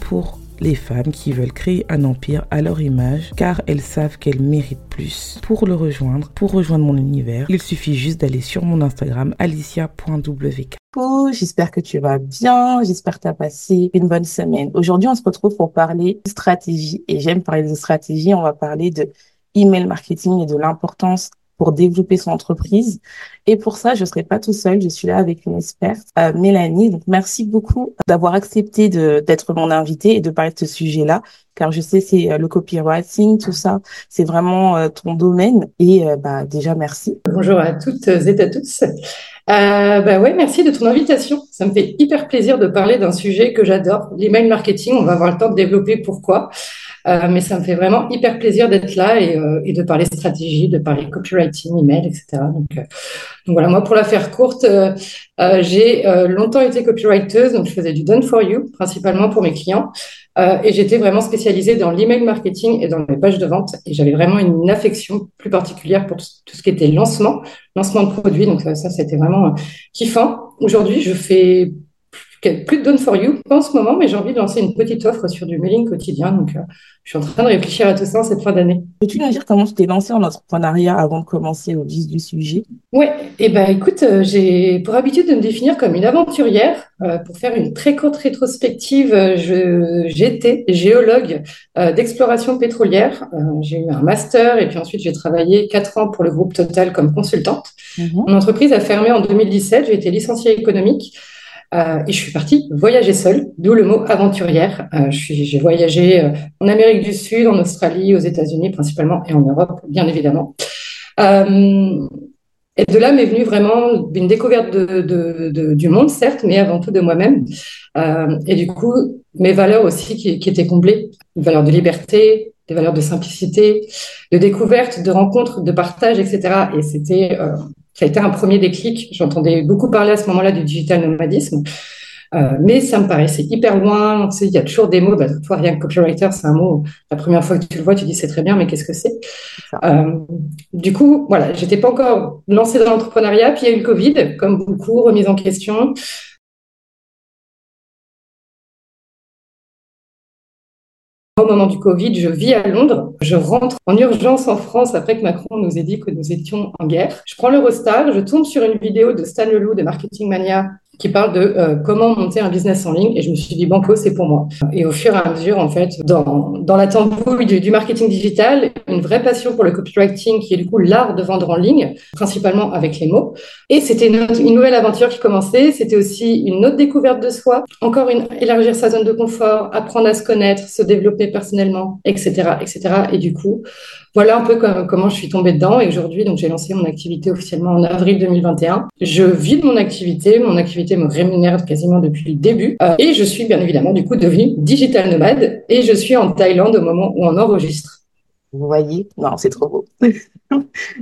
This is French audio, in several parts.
Pour les femmes qui veulent créer un empire à leur image car elles savent qu'elles méritent plus. Pour le rejoindre, pour rejoindre mon univers, il suffit juste d'aller sur mon Instagram alicia.wk. J'espère que tu vas bien, j'espère que tu as passé une bonne semaine. Aujourd'hui, on se retrouve pour parler de stratégie et j'aime parler de stratégie, on va parler de email marketing et de l'importance pour développer son entreprise. Et pour ça, je ne serai pas tout seul. Je suis là avec une experte, euh, Mélanie. Donc, merci beaucoup d'avoir accepté d'être mon invitée et de parler de ce sujet-là, car je sais c'est euh, le copywriting, tout ça, c'est vraiment euh, ton domaine. Et bah déjà, merci. Bonjour à toutes et à tous. Bah ouais, merci de ton invitation. Ça me fait hyper plaisir de parler d'un sujet que j'adore, l'email marketing. On va avoir le temps de développer pourquoi. Euh, mais ça me fait vraiment hyper plaisir d'être là et, euh, et, de parler stratégie, de parler copywriting, email, etc. Donc, euh, voilà, moi pour la faire courte, euh, j'ai longtemps été copywriter, donc je faisais du done for you principalement pour mes clients. et j'étais vraiment spécialisée dans l'email marketing et dans les pages de vente. Et j'avais vraiment une affection plus particulière pour tout ce qui était lancement, lancement de produits. Donc ça, ça c'était vraiment kiffant. Aujourd'hui, je fais plus de Done for You en ce moment, mais j'ai envie de lancer une petite offre sur du mailing quotidien. Donc, euh, je suis en train de réfléchir à tout ça en cette fin d'année. Peux-tu nous dire comment tu t'es lancé en entrepreneuriat avant de commencer au vif du sujet? Oui, et eh ben écoute, euh, j'ai pour habitude de me définir comme une aventurière. Euh, pour faire une très courte rétrospective, j'étais géologue d'exploration pétrolière. j'ai eu un master et puis ensuite j'ai travaillé quatre ans pour le groupe Total comme consultante. Mhm. Mon entreprise a fermé en 2017. J'ai été licenciée économique. Euh, et je suis partie voyager seule, d'où le mot aventurière. Euh, j'ai voyagé euh, en Amérique du Sud, en Australie, aux États-Unis principalement et en Europe, bien évidemment. et de là m'est venue vraiment une découverte du monde, certes, mais avant tout de moi-même. et du coup, mes valeurs aussi qui, qui étaient comblées, des valeurs de liberté, des valeurs de simplicité, de découverte, de rencontre, de partage, etc. Et c'était ça a été un premier déclic. J'entendais beaucoup parler à ce moment-là du digital nomadisme. Euh, mais ça me paraissait hyper loin. Tu sais, il y a toujours des mots. Bah, toi, rien que copywriter, c'est un mot. La première fois que tu le vois, tu dis c'est très bien, mais qu'est-ce que c'est? Euh, Du coup, voilà, j'étais pas encore lancée dans l'entrepreneuriat. Puis il y a eu le Covid, comme beaucoup, remise en question. Au moment du Covid, je vis à Londres. Je rentre en urgence en France après que Macron nous ait dit que nous étions en guerre. Je prends l'Eurostar, je tombe sur une vidéo de Stan Leloup de Marketing Mania qui parle de euh, comment monter un business en ligne. Et je me suis dit banco c'est pour moi. Et au fur et à mesure en fait dans dans la tambouille du, marketing digital une vraie passion pour le copywriting qui est du coup l'art de vendre en ligne principalement avec les mots. Et c'était une, une, nouvelle aventure qui commençait. C'était aussi une autre découverte de soi. Encore une élargir sa zone de confort apprendre à se connaître se développer personnellement etc etc et du coup voilà un peu comment je suis tombée dedans. Et aujourd'hui, donc j'ai lancé mon activité officiellement en avril 2021. Je vis de mon activité. Mon activité me rémunère quasiment depuis le début. Euh, et je suis bien évidemment du coup devenue digital nomade. Et je suis en Thaïlande au moment où on enregistre. Vous voyez? Non, c'est trop beau.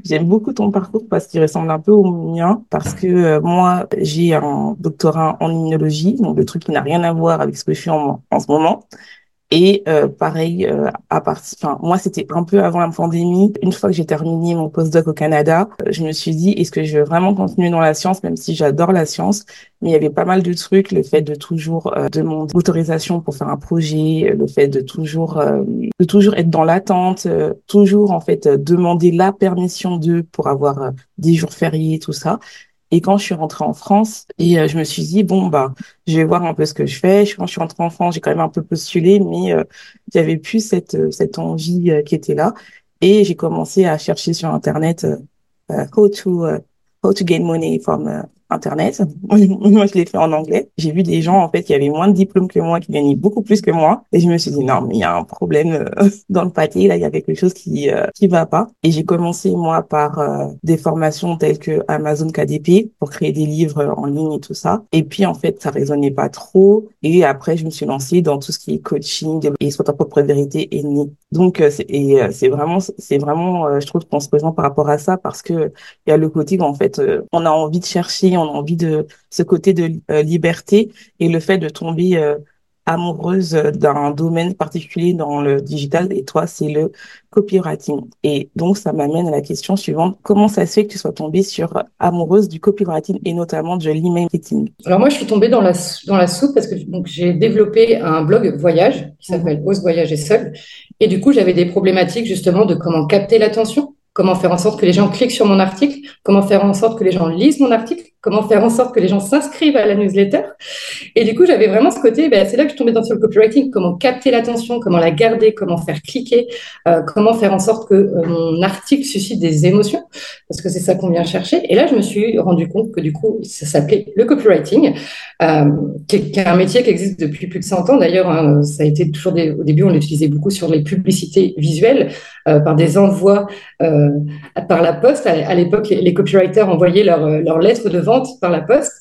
J'aime beaucoup ton parcours parce qu'il ressemble un peu au mien. Parce que euh, moi, j'ai un doctorat en immunologie, donc le truc qui n'a rien à voir avec ce que je en, en ce moment. Et euh, pareil, euh, à partir, enfin moi c'était un peu avant la pandémie. Une fois que j'ai terminé mon postdoc au Canada, euh, je me suis dit est-ce que je veux vraiment continuer dans la science, même si j'adore la science? Mais il y avait pas mal de trucs, le fait de toujours demander l'autorisation pour faire un projet, le fait de toujours de toujours être dans l'attente, toujours en fait demander la permission d'eux pour avoir des jours fériés, tout ça. Et quand je suis rentrée en France, et euh, je me suis dit, bon, bah, je vais voir un peu ce que je fais. Quand je suis rentrée en France, j'ai quand même un peu postulé, mais euh, avait plus cette, euh, cette envie qui était là. Et j'ai commencé à chercher sur Internet how, to, how to gain money from Internet. moi, je l'ai fait en anglais. J'ai vu des gens, en fait, qui avaient moins de diplômes que moi, qui gagnaient beaucoup plus que moi. Et je me suis dit, non, mais il y a un problème euh, dans le pâté. Là, il y a quelque chose qui euh, qui va pas. Et j'ai commencé, moi, par euh, des formations telles que Amazon KDP pour créer des livres en ligne et tout ça. Et puis, en fait, ça résonnait pas trop. Et après, je me suis lancée dans tout ce qui est coaching et soit ta propre vérité et Donc, c'est, et c'est vraiment, c'est vraiment, je trouve qu'on se présente par rapport à ça parce que il y a le côté où, en fait, on a envie de chercher, on a envie de ce côté de euh, liberté et le fait de tomber euh, amoureuse d'un domaine particulier dans le digital et toi c'est le copywriting. Et donc ça m'amène à la question suivante. Comment ça se fait que tu sois tombée sur amoureuse du copywriting et notamment de l'email marketing alors moi je suis tombée dans la dans la soupe parce que donc j'ai développé un blog voyage qui s'appelle mmh. Ose voyager seul et du coup j'avais des problématiques justement de comment capter l'attention comment faire en sorte que les gens cliquent sur mon article, comment faire en sorte que les gens lisent mon article, comment faire en sorte que les gens s'inscrivent à la newsletter? Et du coup, j'avais vraiment ce côté, ben, c'est là que je tombais dans le copywriting, comment capter l'attention, comment la garder, comment faire cliquer, euh, comment faire en sorte que euh, mon article suscite des émotions, parce que c'est ça qu'on vient chercher. Et là, je me suis rendu compte que du coup, ça s'appelait le copywriting, euh, qui, est, un métier qui existe depuis plus de 100 ans. D'ailleurs, hein, ça a été toujours au début, on l'utilisait beaucoup sur les publicités visuelles, par des envois par la poste. À, l'époque, les, copywriters envoyaient leurs leur lettres de vente par la poste.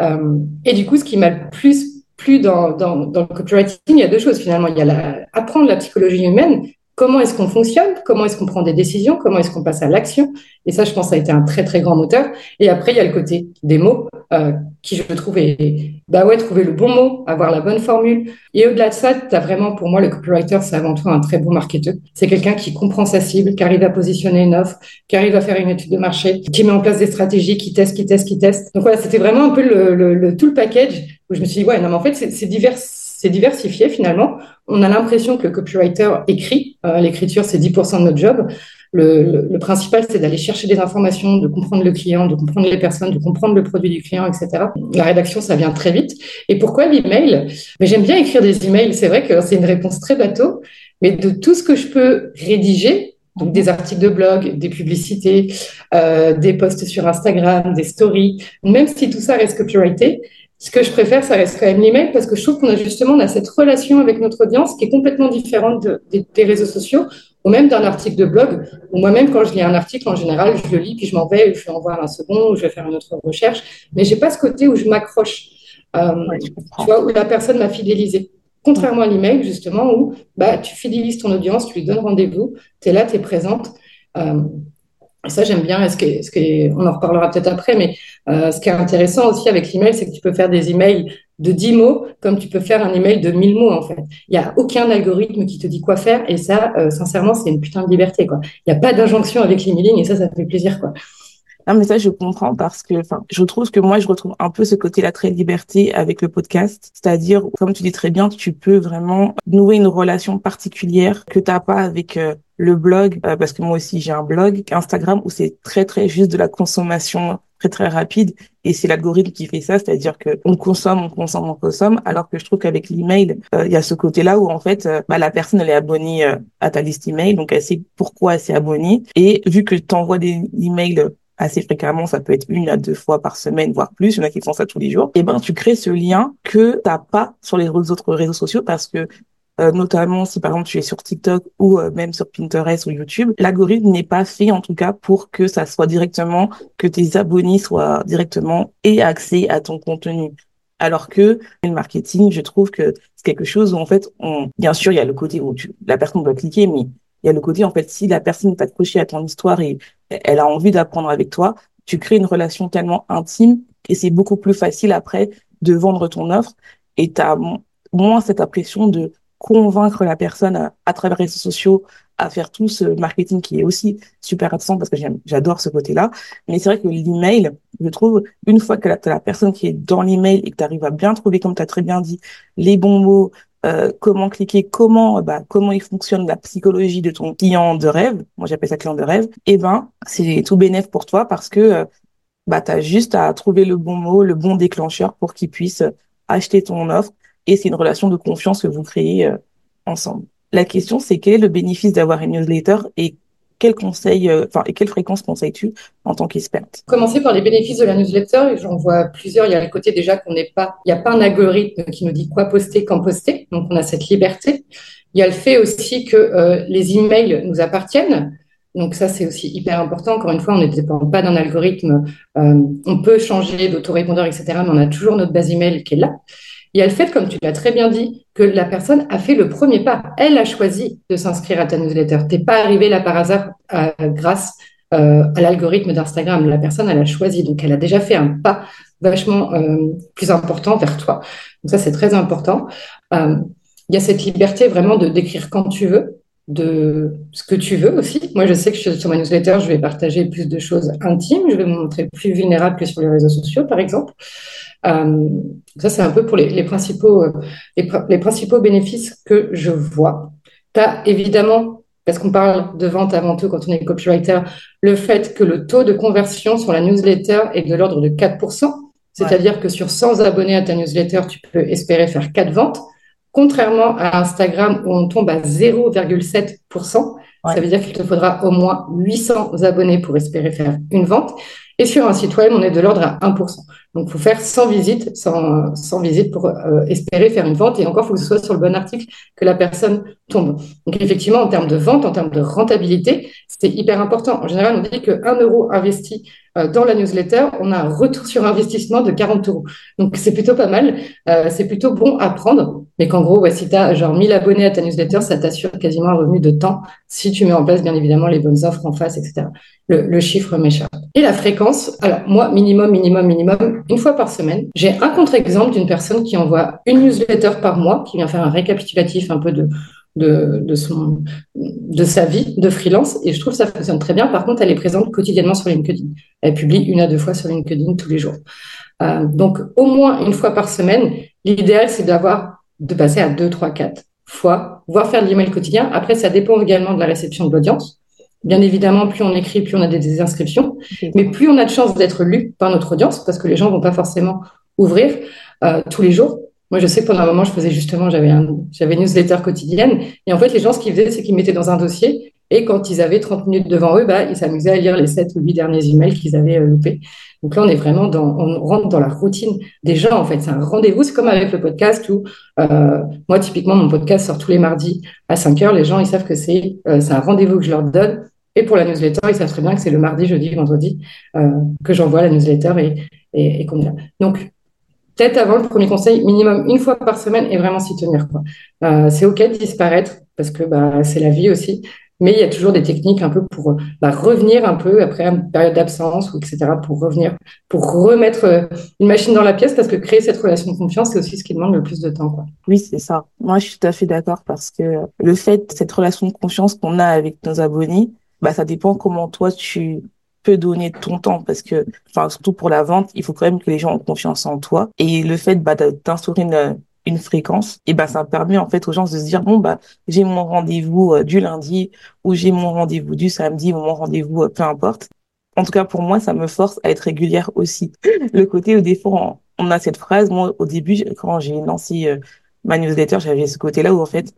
Euh, et du coup, ce qui m'a plus plu dans, dans, le copywriting, il y a deux choses finalement. Il y a apprendre la psychologie humaine, comment est-ce qu'on fonctionne, comment est-ce qu'on prend des décisions, comment est-ce qu'on passe à l'action? Et ça, je pense, ça a été un très, très grand moteur. Et après, il y a le côté des mots, euh, qui je trouve est, bah ouais, trouver le bon mot, avoir la bonne formule. Et au-delà de ça, tu as vraiment, pour moi, le copywriter, c'est avant tout un très bon marketeur. C'est quelqu'un qui comprend sa cible, qui arrive à positionner une offre, qui arrive à faire une étude de marché, qui met en place des stratégies, qui teste, qui teste, qui teste. Donc voilà, c'était vraiment un peu le, le, tout le package où je me suis dit, ouais, non, mais en fait, c'est diversifié finalement. On a l'impression que le copywriter écrit. Euh, l'écriture, c'est 10% de notre job. Le, principal, c'est d'aller chercher des informations, de comprendre le client, de comprendre les personnes, de comprendre le produit du client, etc. La rédaction, ça vient très vite. Et pourquoi l'email? Mais j'aime bien écrire des emails. C'est vrai que c'est une réponse très bateau, mais de tout ce que je peux rédiger, donc des articles de blog, des publicités, euh, des posts sur Instagram, des stories, même si tout ça reste copyrighté, ce que je préfère, ça reste quand même l'email parce que je trouve qu'on a justement on a cette relation avec notre audience qui est complètement différente des réseaux sociaux ou même d'un article de blog. Moi-même, quand je lis un article, en général, je le lis puis je m'en vais, je vais en voir un second, ou je vais faire une autre recherche. Mais j'ai pas ce côté où je m'accroche, euh, tu vois, où la personne m'a fidélisé. Contrairement à l'email, justement, où bah, tu fidélises ton audience, tu lui donnes rendez-vous, tu es là, tu es présente. Euh, et ça, j'aime bien. Est-ce que, ce que, on en reparlera peut-être après, mais euh, ce qui est intéressant aussi avec l'email, c'est que tu peux faire des emails de 10 mots comme tu peux faire un email de 1000 mots, en fait. Il n'y a aucun algorithme qui te dit quoi faire. Et ça, euh, sincèrement, c'est une putain de liberté, quoi. Il n'y a pas d'injonction avec l'emailing et ça, ça fait plaisir, quoi. Non, mais ça, je comprends parce que, enfin, je trouve que moi, je retrouve un peu ce côté-là très liberté avec le podcast. C'est-à-dire, comme tu dis très bien, tu peux vraiment nouer une relation particulière que t'as pas avec euh, le blog, euh, parce que moi aussi, j'ai un blog, Instagram, où c'est très, très juste de la consommation très, très rapide. Et c'est l'algorithme qui fait ça, c'est-à-dire que on consomme, on consomme, on consomme, alors que je trouve qu'avec l'email, euh, il y a ce côté-là où, en fait, bah, la personne, elle est abonnée à ta liste email, donc elle sait pourquoi elle s'est abonnée. Et vu que tu envoies des emails assez fréquemment, ça peut être une à deux fois par semaine, voire plus, il y en a qui font ça tous les jours, et eh ben tu crées ce lien que t'as pas sur les autres réseaux sociaux parce que euh, notamment si par exemple tu es sur TikTok ou euh, même sur Pinterest ou YouTube, l'algorithme n'est pas fait en tout cas pour que ça soit directement, que tes abonnés soient directement et accès à ton contenu. Alors que le marketing, je trouve que c'est quelque chose où en fait, on, bien sûr, il y a le côté où tu, la personne doit cliquer, mais il y a le côté, en fait, si la personne est accrochée à ton histoire et elle a envie d'apprendre avec toi, tu crées une relation tellement intime et c'est beaucoup plus facile après de vendre ton offre et tu as moins cette impression de convaincre la personne à, travers les réseaux sociaux à faire tout ce marketing qui est aussi super intéressant parce que j'adore ce côté-là. Mais c'est vrai que l'email, je trouve, une fois que tu as la personne qui est dans l'email et que tu arrives à bien trouver, comme tu as très bien dit, les bons mots, euh, comment cliquer, comment bah, comment il fonctionne la psychologie de ton client de rêve, moi j'appelle ça client de rêve, et eh ben c'est tout bénéf pour toi parce que euh, bah tu as juste à trouver le bon mot, le bon déclencheur pour qu'il puisse acheter ton offre et c'est une relation de confiance que vous créez euh, ensemble. La question c'est quel est le bénéfice d'avoir une newsletter et quel conseil, euh, enfin, et quelle fréquence conseilles-tu en tant qu'experte? Commencer par les bénéfices de la newsletter. J'en vois plusieurs. Il y a le côté déjà qu'on n'est pas, il n'y a pas un algorithme qui nous dit quoi poster, quand poster. Donc, on a cette liberté. Il y a le fait aussi que euh, les emails nous appartiennent. Donc ça, c'est aussi hyper important. Encore une fois, on ne dépend pas d'un algorithme. Euh, on peut changer d'autorépondeur, etc. Mais on a toujours notre base email qui est là. Il y a le fait, comme tu l'as très bien dit, que la personne a fait le premier pas. Elle a choisi de s'inscrire à ta newsletter. Tu n'es pas arrivé là par hasard euh, grâce euh, à l'algorithme d'Instagram. La personne, elle a choisi. Donc, elle a déjà fait un pas vachement euh, plus important vers toi. Donc, ça, c'est très important. il y a cette liberté vraiment de d'écrire quand tu veux, de ce que tu veux aussi. Moi, je sais que sur ma newsletter, je vais partager plus de choses intimes. Je vais me montrer plus vulnérable que sur les réseaux sociaux, par exemple. Euh, ça, c'est un peu pour les, principaux, euh, les, principaux bénéfices que je vois. Tu as évidemment, parce qu'on parle de vente avant tout quand on est copywriter, le fait que le taux de conversion sur la newsletter est de l'ordre de 4%. C'est-à-dire que sur 100 abonnés à ta newsletter, tu peux espérer faire 4 ventes. Contrairement à Instagram où on tombe à 0,7%, ça veut dire qu'il te faudra au moins 800 abonnés pour espérer faire une vente. Et sur un site web, on est de l'ordre à 1%. Donc, il faut faire 100 visites, 100, 100 visites pour euh, espérer faire une vente. Et encore, il faut que ce soit sur le bon article que la personne tombe. Donc, effectivement, en termes de vente, en termes de rentabilité, c'est hyper important. En général, on dit que 1 euro investi dans la newsletter, on a un retour sur investissement de 40 euros. Donc, c'est plutôt pas mal. Euh, c'est plutôt bon à prendre. Mais qu'en gros, si tu as genre 1000 abonnés à ta newsletter, ça t'assure quasiment un revenu de temps si tu mets en place, bien évidemment, les bonnes offres en face, etc. Le, le chiffre m'échappe. Et la fréquence, alors moi, minimum, minimum, minimum, une fois par semaine. J'ai un contre-exemple d'une personne qui envoie une newsletter par mois, qui vient faire un récapitulatif un peu de, de, de, son, de sa vie de freelance. Et je trouve que ça fonctionne très bien. Par contre, elle est présente quotidiennement sur LinkedIn. Elle publie une à deux fois sur LinkedIn tous les jours. Euh, donc, au moins une fois par semaine. L'idéal, c'est d'avoir, de passer à deux, trois, quatre fois, voire faire de l'email quotidien. Après, ça dépend également de la réception de l'audience. Bien évidemment, plus on écrit, plus on a des inscriptions, mais plus on a de chances d'être lu par notre audience, parce que les gens vont pas forcément ouvrir euh, tous les jours. Moi, je sais que pendant un moment, je faisais justement, j'avais un, j'avais une newsletter quotidienne, et en fait, les gens, ce qu'ils faisaient, c'est qu'ils mettaient dans un dossier, et quand ils avaient 30 minutes devant eux, bah, ils s'amusaient à lire les 7 ou 8 derniers emails qu'ils avaient euh, loupés. Donc là, on est vraiment dans, on rentre dans la routine des gens, en fait. C'est un rendez-vous. C'est comme avec le podcast où, euh, moi, typiquement, mon podcast sort tous les mardis à 5 heures. Les gens, ils savent que c'est, euh, un rendez-vous que je leur donne. Et pour la newsletter, ils savent très bien que c'est le mardi, jeudi, vendredi euh, que j'envoie la newsletter et, et, et qu'on Donc, peut-être avant le premier conseil, minimum une fois par semaine et vraiment s'y tenir. Quoi. Euh, c'est OK de disparaître parce que bah, c'est la vie aussi. Mais il y a toujours des techniques un peu pour bah, revenir un peu après une période d'absence ou etc. pour revenir, pour remettre euh, une machine dans la pièce parce que créer cette relation de confiance, c'est aussi ce qui demande le plus de temps. Quoi. Oui, c'est ça. Moi, je suis tout à fait d'accord parce que le fait, cette relation de confiance qu'on a avec nos abonnés, bah, ça dépend comment toi tu peux donner ton temps parce que, enfin, surtout pour la vente, il faut quand même que les gens ont confiance en toi. Et le fait bah, d'instaurer une, une fréquence, et bah, ça permet en fait aux gens de se dire, bon, bah, j'ai mon rendez-vous euh, du lundi ou j'ai mon rendez-vous du samedi ou mon rendez-vous, euh, peu importe. En tout cas, pour moi, ça me force à être régulière aussi. Le côté où des on, a cette phrase, moi, au début, quand j'ai lancé euh, ma newsletter, j'avais ce côté-là où en fait,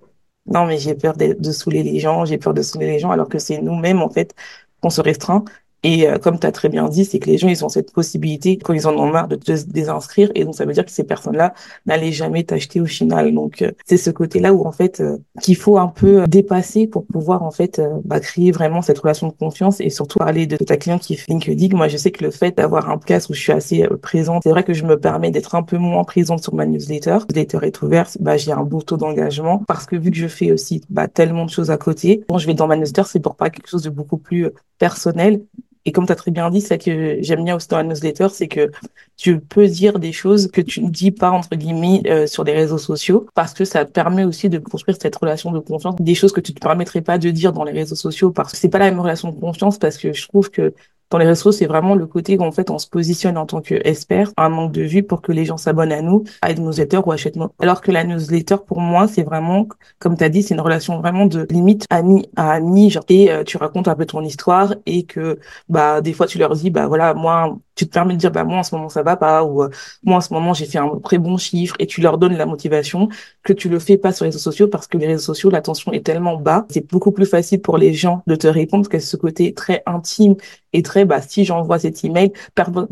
non, mais j'ai peur de, de saouler les gens, j'ai peur de saouler les gens, alors que c'est nous-mêmes, en fait, qu'on se restreint. Et euh, comme tu as très bien dit, c'est que les gens, ils ont cette possibilité, quand ils en ont marre, de te désinscrire. Et donc, ça veut dire que ces personnes-là n'allaient jamais t'acheter au final. Donc, euh, c'est ce côté-là où, en fait, euh, qu'il faut un peu dépasser pour pouvoir, en fait, bah, créer vraiment cette relation de confiance et surtout parler de ta cliente qui fait LinkedIn. Moi, je sais que le fait d'avoir un podcast où je suis assez présente, c'est vrai que je me permets d'être un peu moins présente sur ma newsletter. La newsletter est ouverte, bah, j'ai un beau taux d'engagement parce que vu que je fais aussi bah, tellement de choses à côté, quand je vais dans ma newsletter, c'est pour pas quelque chose de beaucoup plus personnel et comme tu as très bien dit, ça que j'aime bien aussi dans la newsletter, c'est que tu peux dire des choses que tu ne dis pas, entre guillemets, euh, sur les réseaux sociaux, parce que ça te permet aussi de construire cette relation de confiance, des choses que tu te permettrais pas de dire dans les réseaux sociaux, parce que c'est pas la même relation de confiance, parce que je trouve que dans les réseaux, c'est vraiment le côté où en fait on se positionne en tant qu'expert, un manque de vue pour que les gens s'abonnent à nous, à une newsletter ou achètent nous. Alors que la newsletter, pour moi, c'est vraiment, comme tu as dit, c'est une relation vraiment de limite ami à ami, genre, et euh, tu racontes un peu ton histoire et que bah des fois tu leur dis bah voilà moi tu te permets de dire bah moi en ce moment ça va pas ou euh, moi en ce moment j'ai fait un très bon chiffre et tu leur donnes la motivation que tu le fais pas sur les réseaux sociaux parce que les réseaux sociaux l'attention est tellement bas c'est beaucoup plus facile pour les gens de te répondre qu'à ce côté très intime et très bah si j'envoie cet email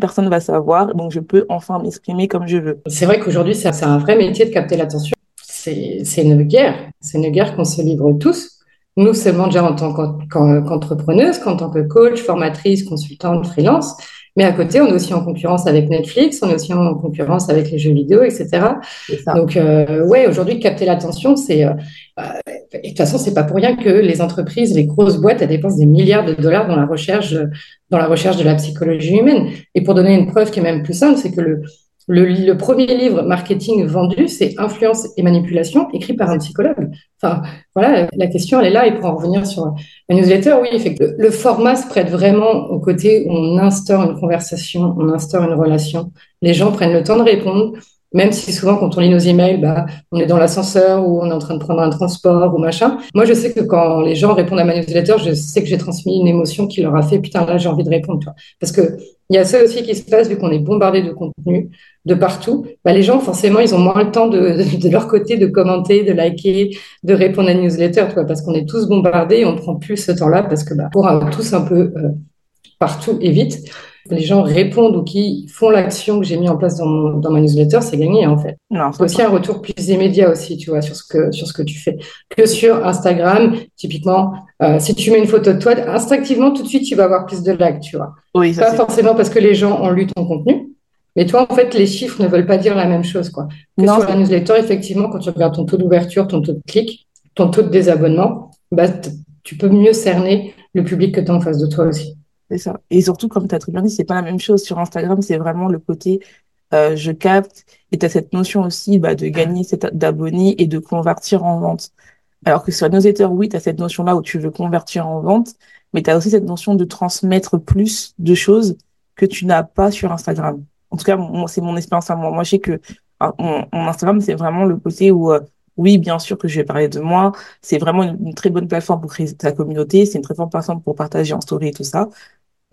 personne va savoir donc je peux enfin m'exprimer comme je veux. C'est vrai qu'aujourd'hui c'est un vrai métier de capter l'attention. C'est une guerre. C'est une guerre qu'on se livre tous nous seulement déjà en tant qu'entrepreneuse, qu'en tant que coach, formatrice, consultante, freelance. Mais à côté, on est aussi en concurrence avec Netflix, on est aussi en concurrence avec les jeux vidéo, etc. Donc, euh, ouais, aujourd'hui, capter l'attention, c'est. Euh, euh, et de toute façon, c'est pas pour rien que les entreprises, les grosses boîtes, elles dépensent des milliards de dollars dans la recherche, dans la recherche de la psychologie humaine. Et pour donner une preuve qui est même plus simple, c'est que le, le, premier livre marketing vendu, c'est Influence et manipulation, écrit par un psychologue. Enfin, voilà, la question, elle est là. Et pour en revenir sur la newsletter, oui, effectivement, le format se prête vraiment au côté où on instaure une conversation, on instaure une relation. Les gens prennent le temps de répondre. Même si souvent, quand on lit nos emails, bah, on est dans l'ascenseur ou on est en train de prendre un transport ou machin. Moi, je sais que quand les gens répondent à ma newsletter, je sais que j'ai transmis une émotion qui leur a fait, putain, là, j'ai envie de répondre. Tu Parce que il y a ça aussi qui se passe, vu qu'on est bombardé de contenu de partout. Bah, les gens, forcément, ils ont moins le temps de, de, leur côté de commenter, de liker, de répondre à une newsletter, tu parce qu'on est tous bombardés et on prend plus ce temps-là parce que, bah, pour tous un peu euh, partout et vite, les gens répondent ou qui font l'action que j'ai mis en place dans, dans ma newsletter, c'est gagné en fait. C'est aussi un retour plus immédiat aussi, tu vois, sur ce que sur ce que tu fais. Que sur Instagram, typiquement, euh, si tu mets une photo de toi, instinctivement tout de suite tu vas avoir plus de likes, tu vois. Oui, ça, Pas forcément parce que les gens ont lu ton contenu, mais toi en fait les chiffres ne veulent pas dire la même chose, quoi. Que sur la newsletter, effectivement, quand tu regardes ton taux d'ouverture, ton taux de clic, ton taux de désabonnement, bah, tu peux mieux cerner le public que tu as en face de toi aussi. C'est ça. Et surtout, comme tu as très bien dit, c'est pas la même chose. Sur Instagram, c'est vraiment le côté euh, je capte et tu as cette notion aussi bah, de gagner d'abonnés et de convertir en vente. Alors que sur newsletter, oui, tu as cette notion-là où tu veux convertir en vente, mais tu as aussi cette notion de transmettre plus de choses que tu n'as pas sur Instagram. En tout cas, c'est mon expérience à moi. Moi, je sais que ah, mon, Instagram, c'est vraiment le côté où euh, oui, bien sûr que je vais parler de moi. C'est vraiment une, très bonne plateforme pour créer ta communauté. C'est une très bonne plateforme pour partager en story et tout ça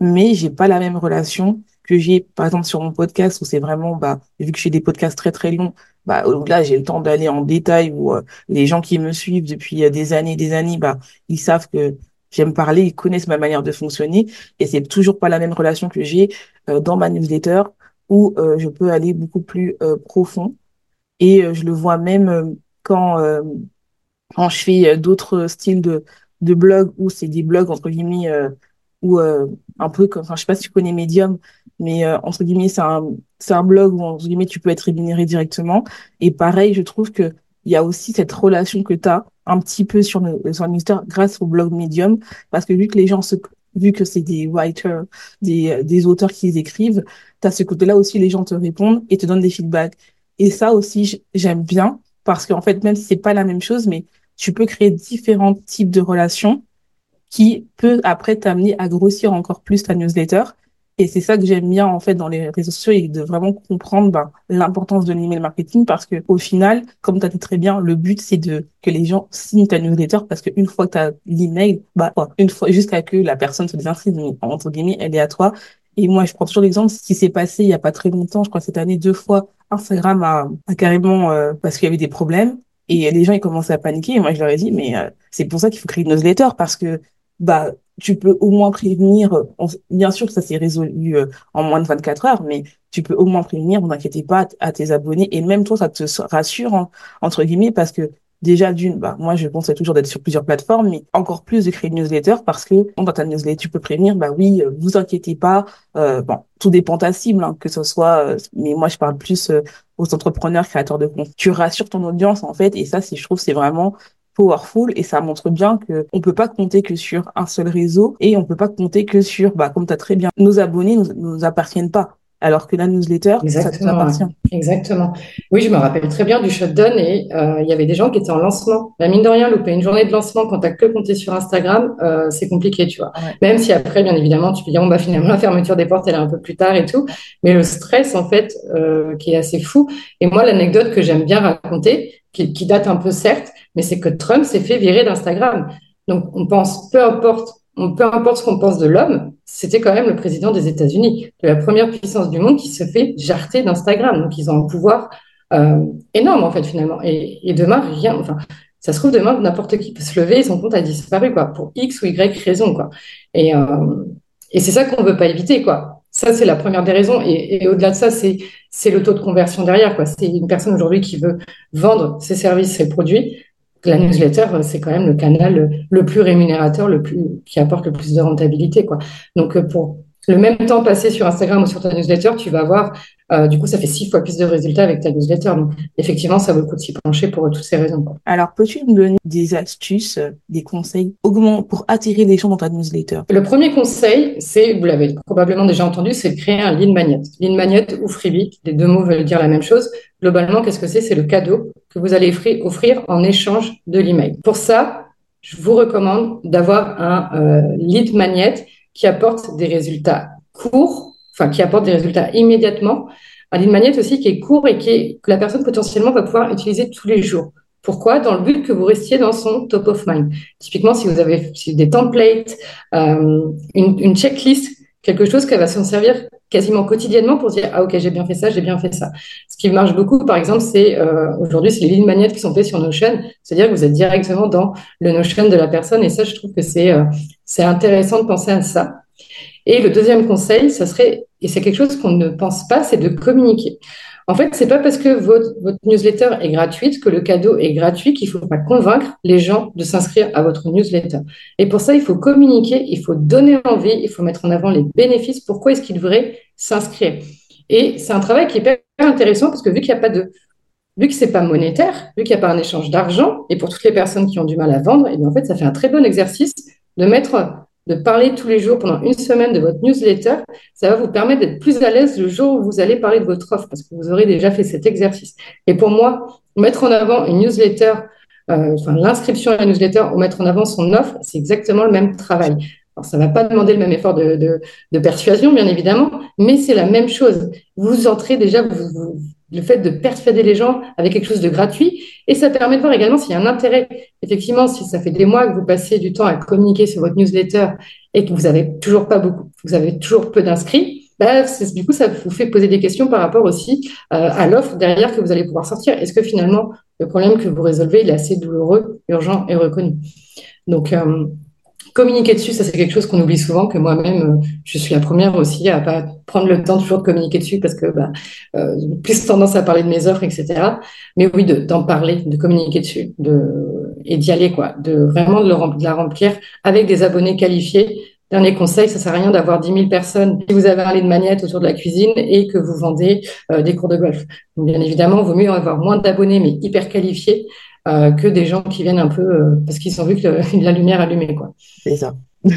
mais j'ai pas la même relation que j'ai par exemple sur mon podcast où c'est vraiment bah vu que j'ai des podcasts très très longs bah là j'ai le temps d'aller en détail où euh, les gens qui me suivent depuis euh, des années des années bah ils savent que j'aime parler ils connaissent ma manière de fonctionner et c'est toujours pas la même relation que j'ai euh, dans ma newsletter où je peux aller beaucoup plus profond et je le vois même quand quand je fais d'autres styles de de blogs où c'est des blogs entre guillemets ou euh, un peu comme, enfin, je sais pas si tu connais Medium, mais euh, entre guillemets, c'est un, c'est un blog où entre guillemets tu peux être rémunéré directement. Et pareil, je trouve que il y a aussi cette relation que tu as un petit peu sur le sur newsletter grâce au blog Medium, parce que vu que les gens se vu que c'est des writers, des, des auteurs qui écrivent, tu as ce côté-là aussi, les gens te répondent et te donnent des feedbacks. Et ça aussi, j'aime bien, parce qu'en fait, même si c'est pas la même chose, mais tu peux créer différents types de relations qui peut après t'amener à grossir encore plus ta newsletter. Et c'est ça que j'aime bien en fait dans les réseaux sociaux et de vraiment comprendre ben, l'importance de l'email marketing. Parce que au final, comme tu as dit très bien, le but c'est de que les gens signent ta newsletter. Parce qu'une fois que tu as l'email, bah une fois jusqu'à que la personne se désinscrive, entre guillemets, elle est à toi. Et moi, je prends toujours l'exemple ce qui s'est passé il y a pas très longtemps, je crois cette année deux fois, Instagram a, a carrément euh, parce qu'il y avait des problèmes. Et les gens ils commençaient à paniquer. Et moi je leur ai dit mais euh, c'est pour ça qu'il faut créer une newsletter. Parce que bah tu peux au moins prévenir, bien sûr que ça s'est résolu euh, en moins de 24 heures, mais tu peux au moins prévenir, vous inquiétez pas, à tes abonnés, et même toi, ça te rassure, entre guillemets, parce que déjà d'une, bah, moi, je pensais toujours d'être sur plusieurs plateformes, mais encore plus de créer une newsletter, parce que dans ta newsletter, tu peux prévenir, bah oui, euh, vous inquiétez pas, euh, bon, tout dépend de ta cible, hein, que ce soit, mais moi, je parle plus aux entrepreneurs, créateurs de compte. Tu rassures ton audience, en fait, et ça, c'est, je trouve, c'est vraiment powerful et ça montre bien que on peut pas compter que sur un seul réseau et on peut pas compter que sur, bah, comme tu as très bien, nos abonnés nous, nous appartiennent pas. Alors que la newsletter, Exactement, ça Exactement. Oui, je me rappelle très bien du shutdown et euh, il y avait des gens qui étaient en lancement. La mine de rien, louper une journée de lancement quand tu que compté sur Instagram, euh, c'est compliqué, tu vois. Même si après, bien évidemment, tu peux dire, on va finalement, la fermeture des portes, elle est un peu plus tard et tout. Mais le stress, en fait, euh, qui est assez fou. Et moi, l'anecdote que j'aime bien raconter, qui, qui date un peu certes, mais c'est que Trump s'est fait virer d'Instagram. Donc, on pense, peu importe peu importe ce qu'on pense de l'homme, c'était quand même le président des États-Unis, de la première puissance du monde qui se fait jarter d'Instagram. Donc, ils ont un pouvoir euh, énorme, en fait, finalement. Et, demain, rien, enfin, ça se trouve, demain, n'importe qui peut se lever et son compte a disparu, quoi, pour X ou Y raison, quoi. Et, euh, et c'est ça qu'on veut pas éviter, quoi. Ça, c'est la première des raisons. Et, et au-delà de ça, c'est, c'est le taux de conversion derrière, quoi. C'est une personne aujourd'hui qui veut vendre ses services, ses produits la newsletter, c'est quand même le canal le plus rémunérateur, le plus, qui apporte le plus de rentabilité, quoi. Donc, euh, pour le même temps passé sur Instagram ou sur ta newsletter, tu vas avoir, euh, du coup, ça fait six fois plus de résultats avec ta newsletter. Donc, effectivement, ça vaut le coup de s'y pencher pour toutes ces raisons. Alors, peux-tu nous donner des astuces, euh, des conseils pour attirer les gens dans ta newsletter? Le premier conseil, c'est, vous l'avez probablement déjà entendu, c'est de créer un lead magnet. Lead magnet ou freebie, les deux mots veulent dire la même chose. Globalement, qu'est-ce que c'est? C'est le cadeau que vous allez offrir en échange de l'email. Pour ça, je vous recommande d'avoir un euh, lead magnet qui apporte des résultats courts, enfin qui apporte des résultats immédiatement. Un lead magnet aussi qui est court et qui est, que la personne potentiellement va pouvoir utiliser tous les jours. Pourquoi? Dans le but que vous restiez dans son top of mind. Typiquement, si vous avez des templates, euh, une, une, checklist, quelque chose qui va s'en servir quasiment quotidiennement pour dire ah ok j'ai bien fait ça j'ai bien fait ça ce qui marche beaucoup par exemple c'est euh, aujourd'hui c'est les lignes magnétiques qui sont faites sur Notion c'est-à-dire que vous êtes directement dans le Notion de la personne et ça je trouve que c'est euh, c'est intéressant de penser à ça et le deuxième conseil ça serait et c'est quelque chose qu'on ne pense pas c'est de communiquer en fait, c'est pas parce que votre, newsletter est gratuite que le cadeau est gratuit qu'il faut pas convaincre les gens de s'inscrire à votre newsletter. Et pour ça, il faut communiquer, il faut donner envie, il faut mettre en avant les bénéfices. Pourquoi est-ce qu'ils devraient s'inscrire? Et c'est un travail qui est hyper intéressant parce que vu qu'il n'y a pas de vu que c'est pas monétaire, vu qu'il n'y a pas un échange d'argent, et pour toutes les personnes qui ont du mal à vendre, et eh bien en fait, ça fait un très bon exercice de mettre de parler tous les jours pendant une semaine de votre newsletter, ça va vous permettre d'être plus à l'aise le jour où vous allez parler de votre offre parce que vous aurez déjà fait cet exercice. Et pour moi, mettre en avant une newsletter, euh, enfin l'inscription à la newsletter ou mettre en avant son offre, c'est exactement le même travail. Alors, ça ne va pas demander le même effort de, de, persuasion, bien évidemment, mais c'est la même chose. Vous entrez déjà, vous, le fait de persuader les gens avec quelque chose de gratuit. Et ça permet de voir également s'il y a un intérêt. Effectivement, si ça fait des mois que vous passez du temps à communiquer sur votre newsletter et que vous avez toujours pas beaucoup, vous avez toujours peu d'inscrits, bah, du coup, ça vous fait poser des questions par rapport aussi euh, à l'offre derrière que vous allez pouvoir sortir. Est-ce que finalement, le problème que vous résolvez, il est assez douloureux, urgent et reconnu? Donc, euh, communiquer dessus, ça c'est quelque chose qu'on oublie souvent, que moi-même, euh, je suis la première aussi à pas prendre le temps toujours de communiquer dessus parce que bah, euh, plus tendance à parler de mes offres, etc. Mais oui, d'en parler, de communiquer dessus, de et d'y aller quoi, de vraiment de, la remplir avec des abonnés qualifiés. Dernier conseil, ça sert à rien d'avoir 10 000 personnes si vous avez un lit de magnète autour de la cuisine et que vous vendez euh, des cours de golf. bien évidemment, il vaut mieux avoir moins d'abonnés mais hyper qualifiés euh, que des gens qui viennent un peu euh, parce qu'ils ont vu que la lumière allumée. Quoi. C'est ça.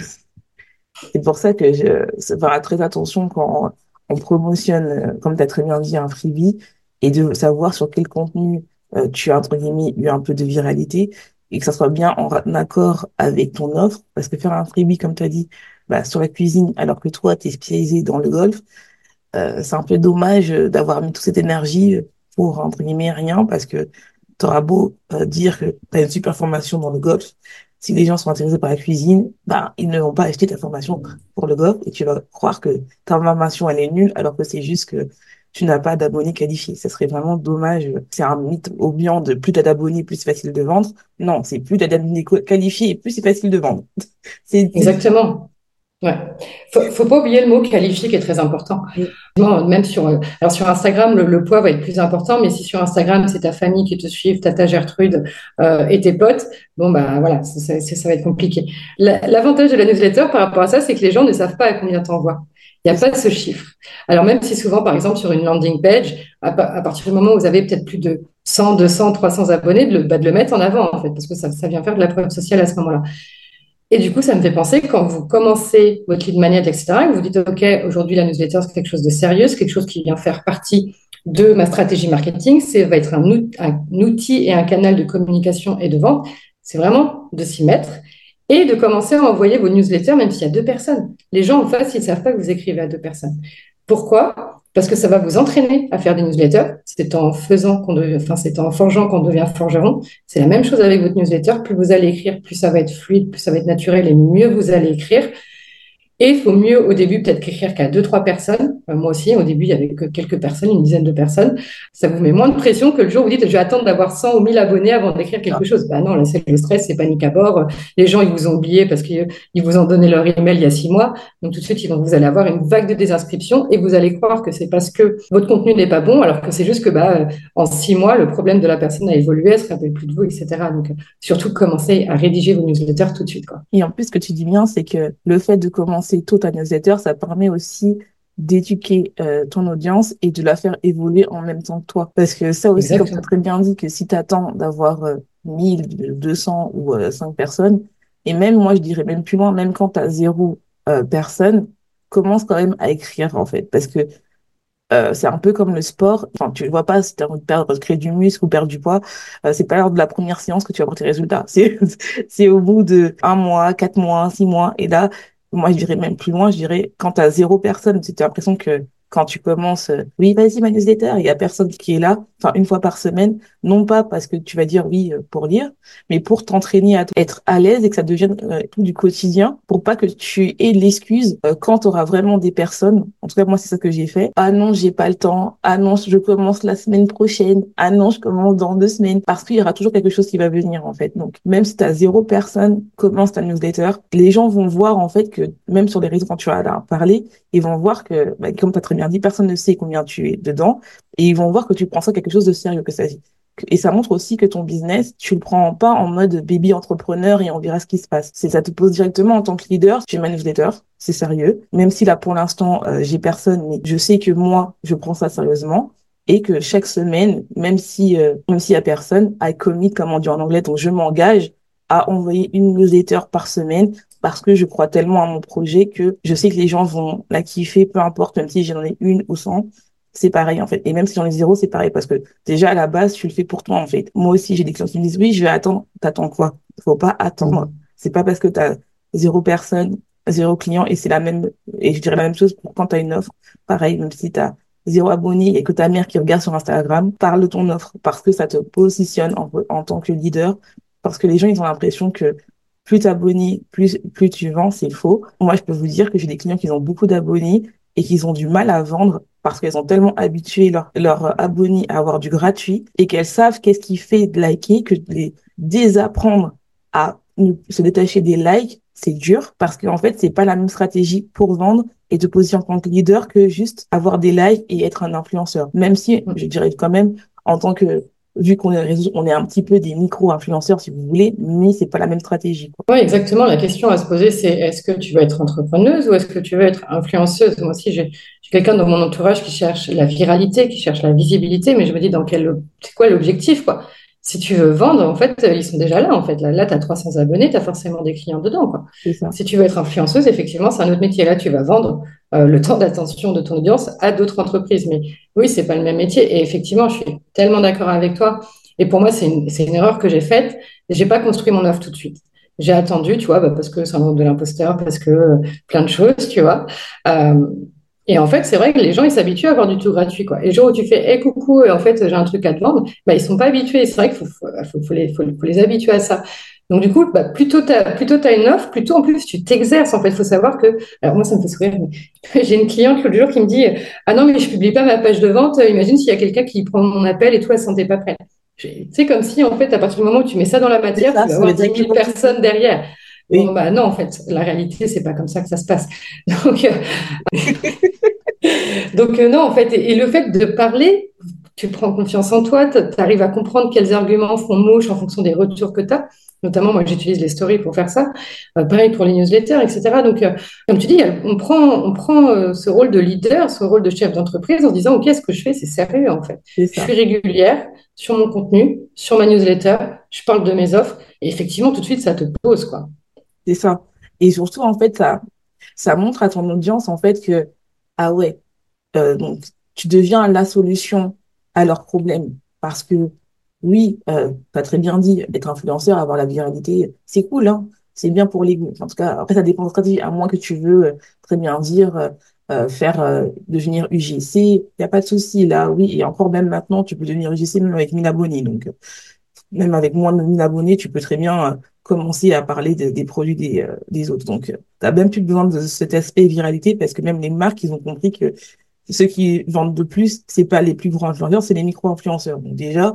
C'est pour ça que je faire très attention quand on promotionne, euh, comme tu as très bien dit, un freebie et de savoir sur quel contenu tu as, entre guillemets, eu un peu de viralité et que ça soit bien en accord avec ton offre. Parce que faire un freebie, comme tu as dit, bah, sur la cuisine, alors que toi, tu es spécialisé dans le golf, c'est un peu dommage d'avoir mis toute cette énergie pour, entre guillemets, rien parce que tu auras beau euh, dire que tu as une super formation dans le golf, si les gens sont intéressés par la cuisine, bah, ils ne vont pas acheter ta formation pour le golf et tu vas croire que ta formation, elle est nulle alors que c'est juste que tu n'as pas d'abonnés qualifiés. Ce serait vraiment dommage. C'est un mythe ambiant de plus t'as d'abonnés, plus c'est facile de vendre. Non, c'est plus t'as d'abonnés qualifiés, plus c'est facile de vendre. Exactement. Ouais. Faut, faut pas oublier le mot qualifié qui est très important. Même sur, euh, alors sur Instagram, le, poids va être plus important, mais si sur Instagram, c'est ta famille qui te suit, ta Gertrude euh, et tes potes, bon, bah voilà, ça, ça, va être compliqué. L'avantage de la newsletter par rapport à ça, c'est que les gens ne savent pas à combien t'envoies. Il n'y a pas ce chiffre. Alors même si souvent, par exemple, sur une landing page, à, partir du moment où vous avez peut-être plus de 100, 200, 300 abonnés, de le, bah, de le mettre en avant, en fait, parce que ça, ça vient faire de la preuve sociale à ce moment-là Et du coup, ça me fait penser quand vous commencez votre lead magnet, etc., que vous dites, OK, aujourd'hui, la newsletter, c'est quelque chose de sérieux, c'est quelque chose qui vient faire partie de ma stratégie marketing, c'est va être un, outil et un canal de communication et de vente. C'est vraiment de s'y mettre et de commencer à envoyer vos newsletters, même s'il y a deux personnes. Les gens en face, ils ne savent pas que vous écrivez à deux personnes. Pourquoi? Parce que ça va vous entraîner à faire des newsletters. C'est en faisant qu'on devient, enfin, c'est en forgeant qu'on devient forgeron. C'est la même chose avec votre newsletter. Plus vous allez écrire, plus ça va être fluide, plus ça va être naturel et mieux vous allez écrire. Et il faut mieux au début peut-être qu'écrire qu'à deux, trois personnes. Moi aussi, au début, il y avait que quelques personnes, une dizaine de personnes. Ça vous met moins de pression que le jour où vous dites je vais attendre d'avoir 100 ou 1000 abonnés avant d'écrire quelque chose. Ben non, là, c'est le stress, c'est panique à bord. Les gens, ils vous ont oublié parce qu'ils vous ont donné leur email il y a six mois. Donc tout de suite, vous allez avoir une vague de désinscription et vous allez croire que c'est parce que votre contenu n'est pas bon, alors que c'est juste que bah, en six mois, le problème de la personne a évolué, elle se rappelle plus de vous, etc. Donc surtout, commencez à rédiger vos newsletters tout de suite. Quoi. Et en plus, ce que tu dis bien, c'est que le fait de commencer c'est tout ta newsletter, ça permet aussi d'éduquer euh, ton audience et de la faire évoluer en même temps que toi. Parce que ça aussi, comme tu as très bien dit, que si tu attends d'avoir euh, 1000, 200 ou euh, 5 personnes, et même moi, je dirais même plus loin, même quand tu as zéro euh, personne, commence quand même à écrire, en fait. Parce que euh, c'est un peu comme le sport. Enfin, tu ne vois pas si tu as envie de perdre, de créer du muscle ou perdre du poids. Euh, c'est pas lors de la première séance que tu vas avoir tes résultats. C'est, c'est au bout de un mois, quatre mois, six mois. Et là, moi, je dirais même plus loin, je dirais, quand tu as zéro personne, tu as l'impression que quand tu commences, euh, oui, vas-y, ma newsletter, il y a personne qui est là, enfin, une fois par semaine, non pas parce que tu vas dire oui euh, pour lire, mais pour t'entraîner à être à l'aise et que ça devienne euh, du quotidien, pour pas que tu aies l'excuse quand tu auras vraiment des personnes. En tout cas, moi, c'est ça que j'ai fait. Ah non, j'ai pas le temps. Ah non, je commence la semaine prochaine. Ah non, je commence dans deux semaines. Parce qu'il y aura toujours quelque chose qui va venir, en fait. Donc, même si tu as zéro personne, commence ta newsletter. Les gens vont voir, en fait, que même sur les réseaux, quand tu vas parler, ils vont voir que, bah, comme tu as très dit, personne ne sait combien tu es dedans et ils vont voir que tu prends ça quelque chose de sérieux, que ça et ça montre aussi que ton business, tu le prends pas en mode baby entrepreneur et on verra ce qui se passe. C'est ça te pose directement en tant que leader. Tu es newsletter, c'est sérieux. Même si là pour l'instant euh, j'ai personne, mais je sais que moi je prends ça sérieusement et que chaque semaine, même si euh, même s'il y a personne, I commit comme on dit en anglais, donc je m'engage à envoyer une newsletter par semaine parce que je crois tellement à mon projet que je sais que les gens vont la kiffer, peu importe, même si j'en ai une ou cent, c'est pareil en fait. Et même si j'en ai zéro, c'est pareil parce que déjà à la base, tu le fais pour toi en fait. Moi aussi, j'ai des clients qui me disent oui, je vais attendre. T'attends quoi? Faut pas attendre. Mm. C'est pas parce que tu as zéro personne, zéro client et c'est la même. Et je dirais la même chose pour quand tu as une offre. Pareil, même si tu as zéro abonné et que ta mère qui regarde sur Instagram, parle de ton offre parce que ça te positionne en, en tant que leader. Parce que les gens, ils ont l'impression que plus t'abonnes, plus, plus tu vends, c'est faux. Moi, je peux vous dire que j'ai des clients qui ont beaucoup d'abonnés et qui ont du mal à vendre parce qu'elles ont tellement habitué leurs leur abonnés à avoir du gratuit et qu'elles savent qu'est-ce qui fait de liker que les désapprendre à se détacher des likes, c'est dur parce qu'en fait, c'est pas la même stratégie pour vendre et te positionner en tant que leader que juste avoir des likes et être un influenceur. Même si, je dirais quand même, en tant que vu qu'on est, on est un petit peu des micro-influenceurs, si vous voulez, mais c'est pas la même stratégie. Oui, exactement. La question à se poser, c'est est-ce que tu veux être entrepreneuse ou est-ce que tu veux être influenceuse? Moi aussi, j'ai quelqu'un dans mon entourage qui cherche la viralité, qui cherche la visibilité, mais je me dis dans quel, c'est quoi l'objectif, quoi? Si tu veux vendre, en fait, ils sont déjà là. En fait, là, tu as 300 abonnés, tu as forcément des clients dedans. Quoi. Si tu veux être influenceuse, effectivement, c'est un autre métier. Là, tu vas vendre euh, le temps d'attention de ton audience à d'autres entreprises. Mais oui, c'est pas le même métier. Et effectivement, je suis tellement d'accord avec toi. Et pour moi, c'est une, une, erreur que j'ai faite. J'ai pas construit mon offre tout de suite. J'ai attendu, tu vois, bah, parce que c'est un de l'imposteur, parce que euh, plein de choses, tu vois. Euh, et en fait, c'est vrai que les gens, ils s'habituent à avoir du tout gratuit. Quoi. Et le jour où tu fais hey, coucou, et en fait, j'ai un truc à te vendre, bah, ils sont pas habitués. C'est vrai qu'il faut, les, faut, les, habituer à ça. Donc, du coup, bah, plutôt tu as, plutôt as une offre, plutôt en plus, tu t'exerces. En fait, il faut savoir que. Alors, moi, ça me fait sourire. J'ai une cliente l'autre jour qui me dit Ah non, mais je publie pas ma page de vente. Imagine s'il y a quelqu'un qui prend mon appel et toi, elle ne sentait pas prête. C'est comme si, en fait, à partir du moment où tu mets ça dans la matière, tu vas avoir 10 000 personnes derrière. Bon, bah non, en fait, la réalité, c'est pas comme ça que ça se passe. Donc, euh, Donc euh, non, en fait, et, le fait de parler, tu prends confiance en toi, tu arrives à comprendre quels arguments font mouche en fonction des retours que tu as. Notamment, moi, j'utilise les stories pour faire ça. Euh, pareil pour les newsletters, etc. Donc, euh, comme tu dis, on prend, on prend ce rôle de leader, ce rôle de chef d'entreprise en disant, OK, ce que je fais, c'est sérieux, en fait. Je suis régulière sur mon contenu, sur ma newsletter, je parle de mes offres. Et effectivement, tout de suite, ça te pose, quoi. C'est ça. Et surtout, en fait, ça, ça montre à ton audience, en fait, que, ah ouais, euh, donc, tu deviens la solution à leurs problèmes. Parce que, oui, euh, tu as très bien dit, être influenceur, avoir la viralité, c'est cool, hein. C'est bien pour l'ego. En tout cas, après, ça dépend de stratégie. À moins que tu veux euh, très bien dire, euh, euh, faire devenir UGC, il n'y a pas de souci là, oui. Et encore même maintenant, tu peux devenir UGC même avec 1000 abonnés. Donc, même avec moins de 1000 abonnés, tu peux très bien commencer à parler des produits des, des autres. Donc, tu n'as même plus besoin de cet aspect viralité parce que même les marques, ils ont compris que ceux qui vendent de plus, c'est pas les plus grands influenceurs, c'est les micro-influenceurs. Donc déjà,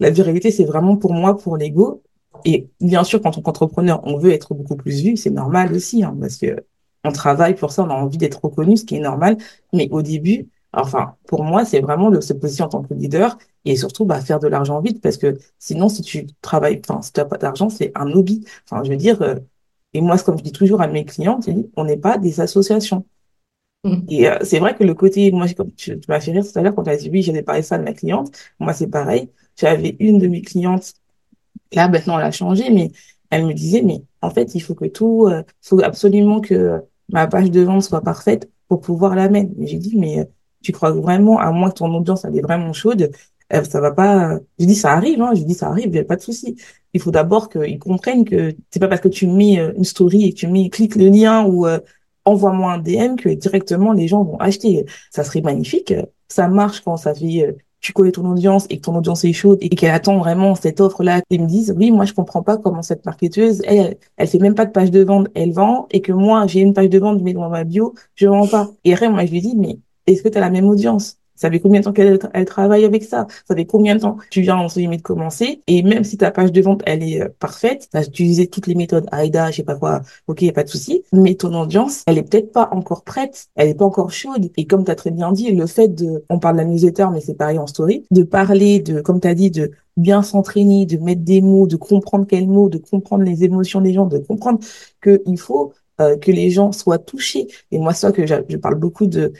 la viralité, c'est vraiment pour moi, pour l'ego. Et bien sûr, quand on est entrepreneur, on veut être beaucoup plus vu, c'est normal aussi, hein, parce que on travaille pour ça, on a envie d'être reconnu, ce qui est normal. Mais au début, enfin, pour moi, c'est vraiment de se positionner en tant que leader et surtout bah, faire de l'argent vite parce que sinon, si tu travailles, enfin, si tu n'as pas d'argent, c'est un hobby. Enfin, je veux dire, euh, et moi, comme je dis toujours à mes clients, on n'est pas des associations. Et euh, c'est vrai que le côté, moi, comme tu, m'as fait rire tout à l'heure quand tu as dit oui, j'avais parlé ça de ma cliente. Moi, c'est pareil. J'avais une de mes clientes, là, maintenant, elle a changé, mais elle me disait, mais en fait, il faut que tout, euh, faut absolument que ma page de vente soit parfaite pour pouvoir la mettre. Mais j'ai dit, mais euh, tu crois vraiment, à moins que ton audience elle est vraiment chaude, euh, ça va pas. Je dis ça arrive, hein. Je dis ça arrive, il n'y a pas de souci. Il faut d'abord qu'ils comprennent que c'est pas parce que tu mets euh, une story et que tu mets clique le lien ou envoie-moi un DM que directement les gens vont acheter. Ça serait magnifique. Ça marche quand ça fait tu connais ton audience et que ton audience est chaude et qu'elle attend vraiment cette offre-là, ils me disent, oui, moi, je comprends pas comment cette marketeuse, elle, elle fait même pas de page de vente, elle vend, et que moi, j'ai une page de vente, mais dans ma bio, je vends pas. Et après, moi, je lui dis, mais est-ce que tu as la même audience? Ça fait combien de temps qu'elle elle travaille avec ça? Ça fait combien de temps? Tu viens entre guillemets de commencer Et même si ta page de vente elle est euh, parfaite, tu as toutes les méthodes AIDA, je sais pas quoi, ok, a pas de souci. Mais ton audience, elle est peut-être pas encore prête, elle est pas encore chaude. Et comme tu as très bien dit, le fait de, on parle de la newsletter, mais c'est pareil en story, de parler de, comme tu as dit, de bien s'entraîner, de mettre des mots, de comprendre quels mots, de comprendre les émotions des gens, de comprendre qu'il faut euh, que les gens soient touchés. Et moi, ça que je parle beaucoup de,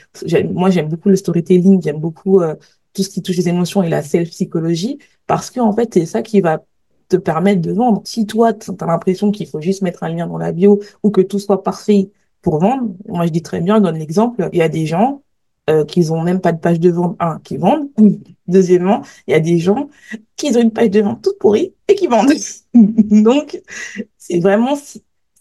moi j'aime beaucoup le storytelling, j'aime beaucoup euh, tout ce qui touche les émotions et la self-psychologie, parce que en fait c'est ça qui va te permettre de vendre. Si toi tu as l'impression qu'il faut juste mettre un lien dans la bio ou que tout soit parfait pour vendre, moi je dis très bien, donne l'exemple, il y a des gens euh, qui ont même pas de page de vente, un, qui vendent. Deuxièmement, il y a des gens qui ont une page de vente toute pourrie et qui vendent. Donc, c'est vraiment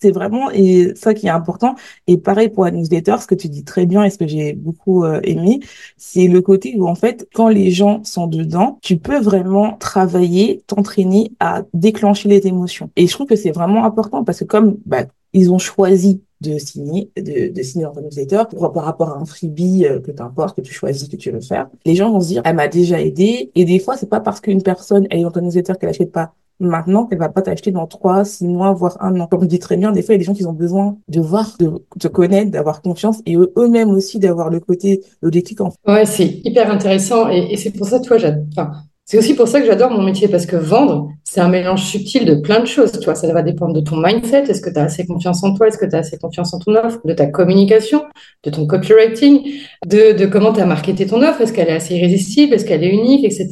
c'est vraiment et ça qui est important. Et pareil pour la newsletter, ce que tu dis très bien et ce que j'ai beaucoup euh, aimé, c'est le côté où en fait, quand les gens sont dedans, tu peux vraiment travailler, t'entraîner à déclencher les émotions. Et je trouve que c'est vraiment important parce que comme bah, ils ont choisi de signer, de, de signer dans newsletter pour, par rapport à un freebie euh, que t'importe, que tu choisis, que tu veux faire. Les gens vont se dire, elle m'a déjà aidé. Et des fois, c'est pas parce qu'une personne, elle est dans newsletter qu'elle achète pas maintenant qu'elle va pas t'acheter dans trois, six mois, voire un an. Comme je dis très bien, des fois, il y a des gens qui ont besoin de voir, de te connaître, d'avoir confiance et eux-mêmes aussi d'avoir le côté, le déclic en Ouais, c'est hyper intéressant et, c'est pour ça, toi, j'adore. C'est aussi pour ça que j'adore mon métier, parce que vendre, c'est un mélange subtil de plein de choses. Tu vois, ça va dépendre de ton mindset. Est-ce que tu as assez confiance en toi? Est-ce que tu as assez confiance en ton offre? De ta communication, de ton copywriting, de, de comment tu as marketé ton offre? Est-ce qu'elle est assez irrésistible? Est-ce qu'elle est unique, etc.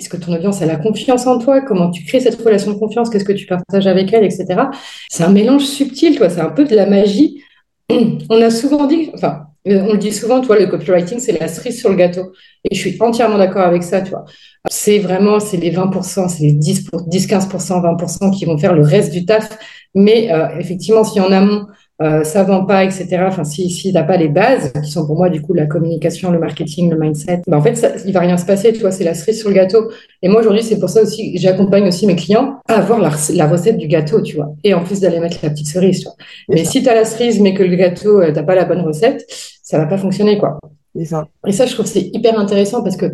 Est-ce que ton audience a la confiance en toi? Comment tu crées cette relation de confiance? Qu'est-ce que tu partages avec elle, etc. C'est un mélange subtil, toi. C'est un peu de la magie. On a souvent dit, enfin, on le dit souvent, toi, le copywriting, c'est la cerise sur le gâteau. Et je suis entièrement d'accord avec ça, tu vois. C'est vraiment, c'est les 20%, c'est les 10, 10, 15%, 20% qui vont faire le reste du taf. Mais euh, effectivement, si en amont, euh, ça vend pas, etc. Enfin, si s'il n'a pas les bases, qui sont pour moi du coup la communication, le marketing, le mindset, ben, en fait, ça, il va rien se passer. Tu vois, c'est la cerise sur le gâteau. Et moi aujourd'hui, c'est pour ça aussi, j'accompagne aussi mes clients à avoir la, la, recette du gâteau, tu vois. Et en plus d'aller mettre la petite cerise, tu vois. Mais si tu as la cerise, mais que le gâteau, euh, t'as pas la bonne recette, ça va pas fonctionner, quoi. Ça. Et ça, je trouve c'est hyper intéressant parce que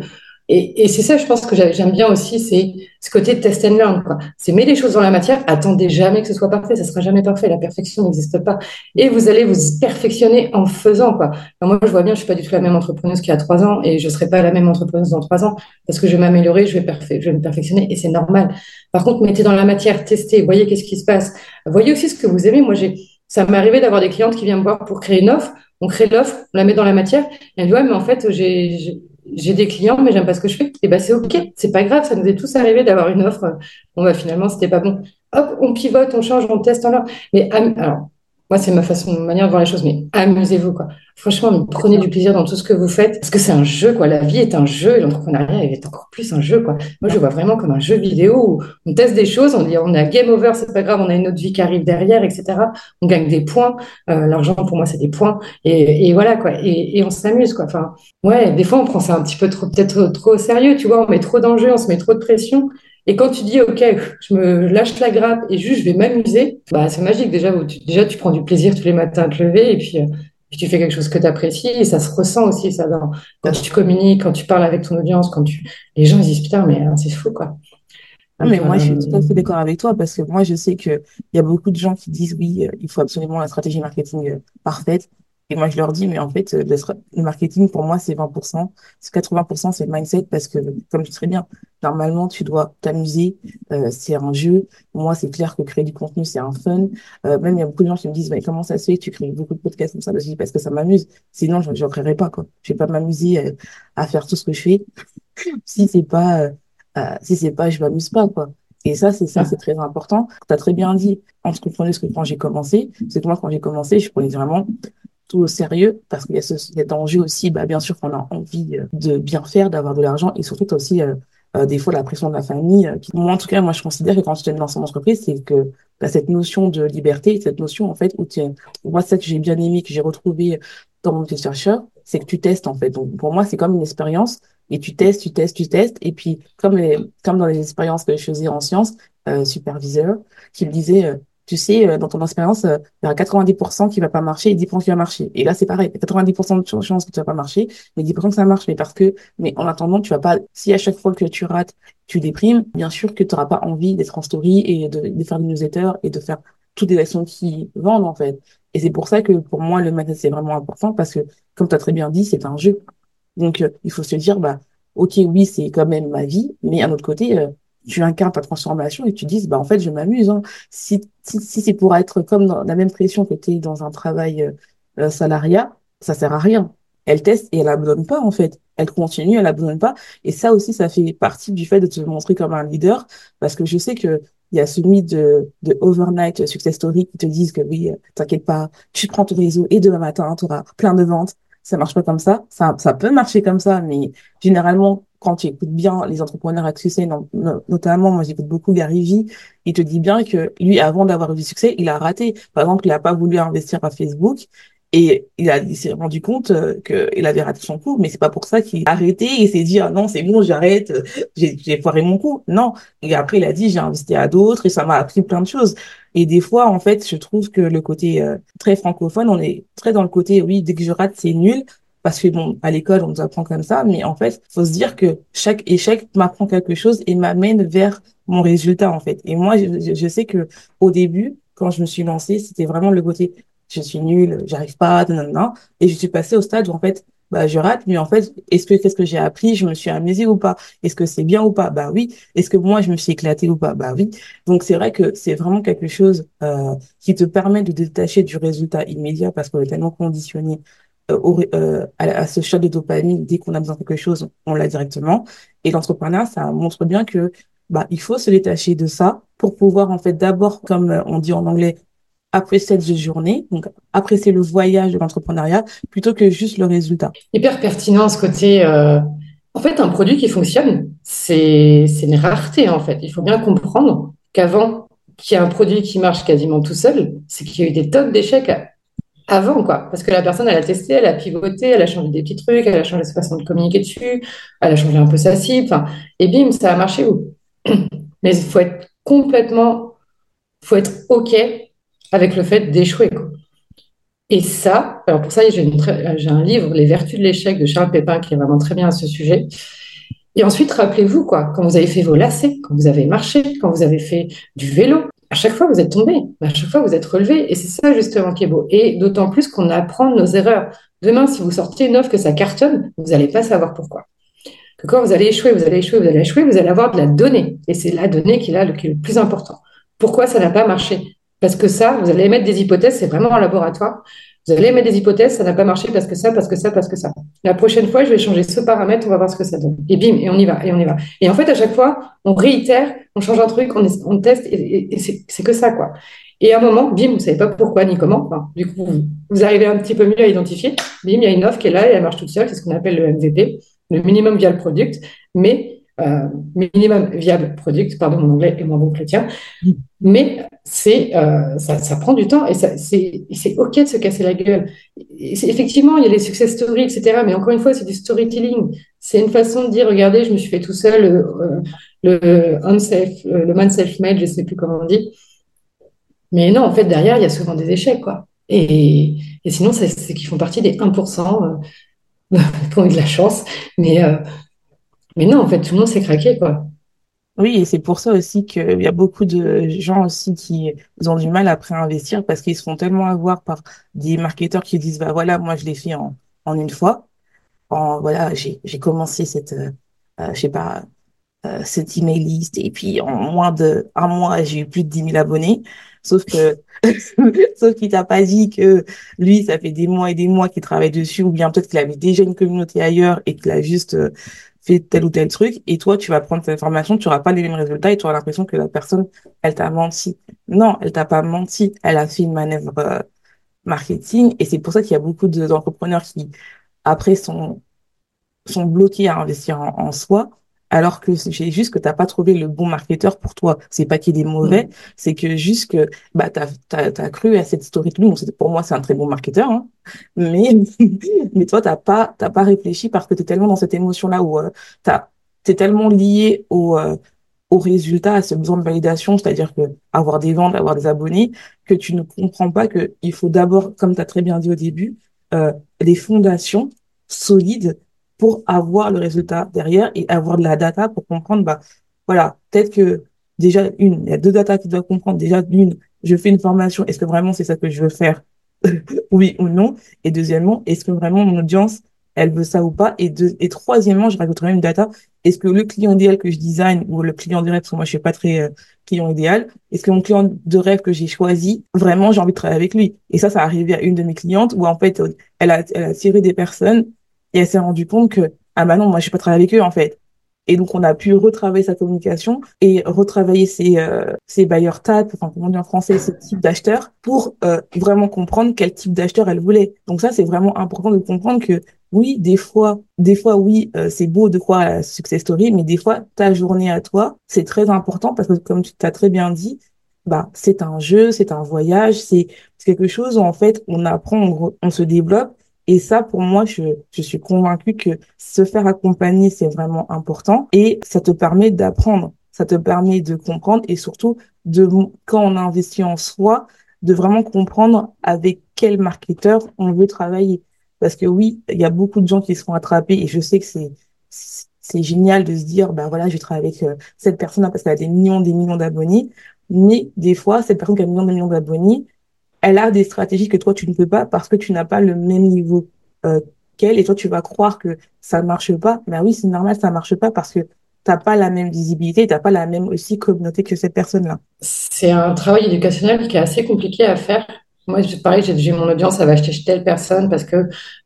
et, et c'est ça, je pense que j'aime bien aussi, c'est ce côté de test and learn. C'est mettre les choses dans la matière, attendez jamais que ce soit parfait, ça sera jamais parfait, la perfection n'existe pas. Et vous allez vous perfectionner en faisant. Quoi. moi, je vois bien, je suis pas du tout la même entrepreneuse qu'il y a trois ans et je serai pas la même entrepreneuse dans trois ans parce que je vais m'améliorer, je, vais je vais me perfectionner et c'est normal. Par contre, mettez dans la matière, testez, voyez qu'est-ce qui se passe. Voyez aussi ce que vous aimez. Moi, j'ai, ça m'est arrivé d'avoir des clientes qui viennent me voir pour créer une offre. On crée l'offre, on la met dans la matière. Et elle dit, ouais, mais en fait, j'ai, des clients, mais j'aime pas ce que je fais. Et ben c'est ok, c'est pas grave, ça nous est tous arrivé d'avoir une offre. Bon bah finalement c'était pas bon. hop, on pivote, on change, on teste en là. Mais alors, moi, c'est ma façon, ma manière de voir les choses, mais amusez-vous, quoi. Franchement, prenez du plaisir dans tout ce que vous faites, parce que c'est un jeu, quoi. La vie est un jeu, et l'entrepreneuriat est encore plus un jeu, quoi. Moi, je vois vraiment comme un jeu vidéo où on teste des choses, on dit, on a game over, c'est pas grave, on a une autre vie qui arrive derrière, etc. On gagne des points. Euh, l'argent, pour moi, c'est des points. Et, voilà, quoi. Et, on s'amuse, quoi. Enfin, ouais, des fois, on prend ça un petit peu trop, peut-être trop sérieux, tu vois. On met trop d'enjeux, on se met trop de pression. Et quand tu dis, OK, je me lâche la grappe et juste je vais m'amuser, bah, c'est magique. Déjà, tu, déjà, tu prends du plaisir tous les matins à te lever et puis, euh, tu fais quelque chose que tu apprécies et ça se ressent aussi. Ça, quand tu communiques, quand tu parles avec ton audience, quand tu, les gens ils disent, putain, mais hein, c'est fou, quoi. Non, mais moi, je suis tout à fait d'accord avec toi parce que moi, je sais qu'il y a beaucoup de gens qui disent oui, euh, il faut absolument la stratégie marketing euh, parfaite. Et moi, je leur dis, mais en fait, le marketing, pour moi, c'est 20%. C'est 80%, c'est le mindset parce que, comme tu sais très bien, normalement, tu dois t'amuser. Euh, c'est un jeu. Moi, c'est clair que créer du contenu, c'est un fun. Euh, même, il y a beaucoup de gens qui me disent, mais comment ça se fait que tu crées beaucoup de podcasts comme ça? Parce que, parce que ça m'amuse. Sinon, je ne créerais pas, quoi. Je vais pas m'amuser euh, à faire tout ce que je fais. si c'est pas, si c'est pas, je m'amuse pas, quoi. Et ça, c'est ça, c'est très important. Tu as très bien dit, en ce ce que quand j'ai commencé, c'est que moi, quand j'ai commencé, je prenais vraiment au sérieux parce qu'il y a ce, cet enjeu aussi, bah, bien sûr qu'on a envie de bien faire, d'avoir de l'argent et surtout aussi euh, euh, des fois la pression de la famille. moi, en tout cas, moi, je considère que quand tu es dans son entreprise, c'est que bah, cette notion de liberté, cette notion en fait où tu moi, ça que j'ai bien aimé, que j'ai retrouvé dans mon chercheur, c'est que tu testes en fait. Donc pour moi, c'est comme une expérience et tu testes, tu testes, tu testes. Et puis comme les, comme dans les expériences que je faisais en sciences, euh, superviseur, qui me disait tu sais, euh, dans ton expérience, euh, il y aura 90% qui va pas marcher et 10% qui va marcher. Et là, c'est pareil. 90% de chances que tu vas pas marcher, mais 10% que ça marche. Mais parce que, mais en attendant, tu vas pas, si à chaque fois que tu rates, tu déprimes, bien sûr que tu n'auras pas envie d'être en story et de, faire des newsletters et de faire toutes les actions qui vendent, en fait. Et c'est pour ça que pour moi, le matin, c'est vraiment important parce que, comme tu as très bien dit, c'est un jeu. Donc, euh, il faut se dire, bah, ok, oui, c'est quand même ma vie, mais à autre côté, tu incarnes ta transformation et tu dis, bah, en fait, je m'amuse. Hein. Si, si, si c'est pour être comme dans la même pression que tu es dans un travail euh, euh, salariat, ça sert à rien. Elle teste et elle abandonne pas, en fait. Elle continue, elle abandonne pas. Et ça aussi, ça fait partie du fait de te montrer comme un leader, parce que je sais que il y a ce mythe de, de overnight success story qui te disent que oui, euh, t'inquiète pas, tu prends ton réseau et demain matin, tu auras plein de ventes. Ça marche pas comme ça. Ça, ça peut marcher comme ça, mais généralement, quand tu écoutes bien les entrepreneurs à succès, notamment, moi j'écoute beaucoup Gary Vee, il te dit bien que lui, avant d'avoir eu du succès, il a raté. Par exemple, il n'a pas voulu investir à Facebook et il, s'est rendu compte euh, qu'il avait raté son coup, mais c'est pas pour ça qu'il a arrêté et s'est dit ah non c'est bon j'arrête, j'ai foiré mon coup. Non. Et après il a dit j'ai investi à d'autres et ça m'a appris plein de choses. Et des fois en fait je trouve que le côté euh, très francophone, on est très dans le côté oui dès que je rate c'est nul parce que bon, à l'école, on nous apprend comme ça, mais en fait, faut se dire que chaque échec m'apprend quelque chose et m'amène vers mon résultat, en fait. Et moi, je, je, sais que au début, quand je me suis lancée, c'était vraiment le côté, je suis nulle, j'arrive pas, non, et je suis passée au stade où, en fait, bah, je rate, mais en fait, est-ce que, qu'est-ce que j'ai appris? Je me suis amusée ou pas? Est-ce que c'est bien ou pas? Bah oui. Est-ce que moi, je me suis éclatée ou pas? Bah oui. Donc, c'est vrai que c'est vraiment quelque chose, euh, qui te permet de détacher du résultat immédiat parce qu'on est tellement conditionné euh, euh, à, ce shot de dopamine, dès qu'on a besoin de quelque chose, on l'a directement. Et l'entrepreneuriat, ça montre bien que bah, il faut se détacher de ça pour pouvoir, en fait, d'abord, comme euh, on dit en anglais, apprécier cette journée, donc apprécier le voyage de l'entrepreneuriat plutôt que juste le résultat. Hyper pertinent ce côté. En fait, un produit qui fonctionne, c'est une rareté en fait. Il faut bien comprendre qu'avant qu'il y ait un produit qui marche quasiment tout seul, c'est qu'il y a eu des tonnes d'échecs avant, quoi. Parce que la personne, elle a testé, elle a pivoté, elle a changé des petits trucs, elle a changé sa façon de communiquer dessus, elle a changé un peu sa cible, et bim, ça a marché où Mais il faut être complètement, faut être OK avec le fait d'échouer, Et ça, alors pour ça, j'ai, j'ai un livre, Les vertus de l'échec de Charles Pépin, qui est vraiment très bien à ce sujet. Et ensuite, rappelez-vous, quoi, quand vous avez fait vos lacets, quand vous avez marché, quand vous avez fait du vélo, à chaque fois, vous êtes tombé, à chaque fois, vous êtes relevé. Et c'est ça, justement, qui est beau. Et d'autant plus qu'on apprend nos erreurs. Demain, si vous sortez une offre que ça cartonne, vous n'allez pas savoir pourquoi. Que quand vous allez échouer, vous allez échouer, vous allez échouer, vous allez avoir de la donnée. Et c'est la donnée qui est là qui est le plus important. Pourquoi ça n'a pas marché? Parce que ça, vous allez émettre des hypothèses, c'est vraiment un laboratoire. Vous allez mettre des hypothèses, ça n'a pas marché parce que ça, parce que ça, parce que ça. La prochaine fois, je vais changer ce paramètre, on va voir ce que ça donne. Et bim, et on y va, et on y va. Et en fait, à chaque fois, on réitère, on change un truc, on, teste, et, c'est que ça, quoi. Et à un moment, bim, vous ne savez pas pourquoi ni comment. du coup, vous, arrivez un petit peu mieux à identifier. Bim, il y a une offre qui est là et elle marche toute seule. C'est ce qu'on appelle le MVP, le minimum viable product. Mais euh, minimum viable product, pardon, mon anglais est moins bon chrétien, mais c'est, euh, ça, ça, prend du temps et c'est OK de se casser la gueule. effectivement, il y a les success stories, etc. Mais encore une fois, c'est du storytelling. C'est une façon de dire, regardez, je me suis fait tout seul, euh, le unsafe, le man self-made, je ne sais plus comment on dit. Mais non, en fait, derrière, il y a souvent des échecs, quoi. Et, et sinon, c'est qu'ils font partie des 1% qui ont eu de la chance. Mais mais non, en fait, tout le monde s'est craqué, quoi. Oui, et c'est pour ça aussi qu'il y a beaucoup de gens aussi qui ont du mal après à investir parce qu'ils se font tellement avoir par des marketeurs qui disent, bah voilà, moi je l'ai fait en, en une fois. En, voilà, j'ai, commencé cette, euh, euh je sais pas, euh, cette email list et puis en moins de un mois, j'ai eu plus de 10 000 abonnés. Sauf que, sauf qu'il t'a pas dit que lui, ça fait des mois et des mois qu'il travaille dessus ou bien peut-être qu'il avait déjà une communauté ailleurs et qu'il a juste euh, fait tel ou tel truc, et toi, tu vas prendre cette information, tu n'auras pas les mêmes résultats, et tu auras l'impression que la personne, elle t'a menti. Non, elle t'a pas menti. Elle a fait une manœuvre euh, marketing, et c'est pour ça qu'il y a beaucoup d'entrepreneurs qui, après, sont, sont bloqués à investir en soi, alors que c'est juste que t'as pas trouvé le bon marketeur pour toi. C'est pas qu'il est mauvais, mm. c'est que juste que bah t'as as, cru à cette storytelling. Bon, pour moi, c'est un très bon marketeur, hein. mais mais toi t'as pas t'as pas réfléchi parce que t'es tellement dans cette émotion là où euh, t'as t'es tellement lié au euh, au résultat, à ce besoin de validation, c'est-à-dire que avoir des ventes, avoir des abonnés, que tu ne comprends pas que il faut d'abord, comme tu as très bien dit au début, euh, des fondations solides pour avoir le résultat derrière et avoir de la data pour comprendre, bah, voilà, peut-être que déjà, une, il y a deux data qui doivent comprendre. Déjà, d'une, je fais une formation, est-ce que vraiment c'est ça que je veux faire? oui ou non? Et deuxièmement, est-ce que vraiment mon audience, elle veut ça ou pas? Et deux, et troisièmement, je rajouterai une data. Est-ce que le client idéal que je design ou le client de rêve, parce que moi, je suis pas très euh, client idéal, est-ce que mon client de rêve que j'ai choisi, vraiment, j'ai envie de travailler avec lui? Et ça, ça a arrivé à une de mes clientes où, en fait, elle a, elle a tiré des personnes et elle s'est rendue compte que, ah bah non, moi, je vais pas travailler avec eux, en fait. Et donc, on a pu retravailler sa communication et retravailler ses, euh, ses bailleurs TAP, enfin, comment on en français, ces types d'acheteurs, pour euh, vraiment comprendre quel type d'acheteur elle voulait. Donc ça, c'est vraiment important de comprendre que oui, des fois, des fois, oui, euh, c'est beau de croire à la success story, mais des fois, ta journée à toi, c'est très important parce que, comme tu t'as très bien dit, bah, c'est un jeu, c'est un voyage, c'est quelque chose où, en fait, on apprend, on se développe et ça, pour moi, je, je suis convaincue que se faire accompagner, c'est vraiment important et ça te permet d'apprendre, ça te permet de comprendre et surtout de, quand on investit en soi, de vraiment comprendre avec quel marketeur on veut travailler. Parce que oui, il y a beaucoup de gens qui se font attraper et je sais que c'est, c'est génial de se dire, ben voilà, je vais travailler avec euh, cette personne-là parce qu'elle a des millions, des millions d'abonnés. Mais des fois, cette personne qui a des millions, des millions d'abonnés, elle a des stratégies que toi, tu ne peux pas parce que tu n'as pas le même niveau euh, qu'elle et toi, tu vas croire que ça ne marche pas. Mais oui, c'est normal, ça ne marche pas parce que tu n'as pas la même visibilité, tu n'as pas la même aussi communauté que cette personne-là. C'est un travail éducationnel qui est assez compliqué à faire. Moi, pareil, j'ai mon audience, elle va acheter chez telle personne parce que,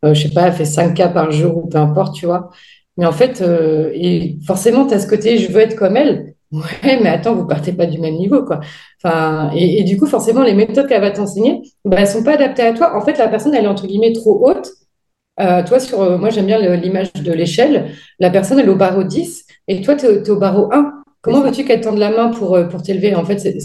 euh, je sais pas, elle fait 5 cas par jour ou peu importe, tu vois. Mais en fait, euh, et forcément, tu as ce côté, je veux être comme elle. Ouais, mais attends, vous partez pas du même niveau, quoi. Enfin, et, du coup, forcément, les méthodes qu'elle va t'enseigner, bah, elles sont pas adaptées à toi. En fait, la personne, elle est entre guillemets trop haute. Euh, toi, sur, euh, moi, j'aime bien l'image de l'échelle. La personne, elle est au barreau 10 et toi, tu es, au barreau 1. Comment veux-tu qu'elle tende la main pour, euh, pour t'élever? En fait, c'est,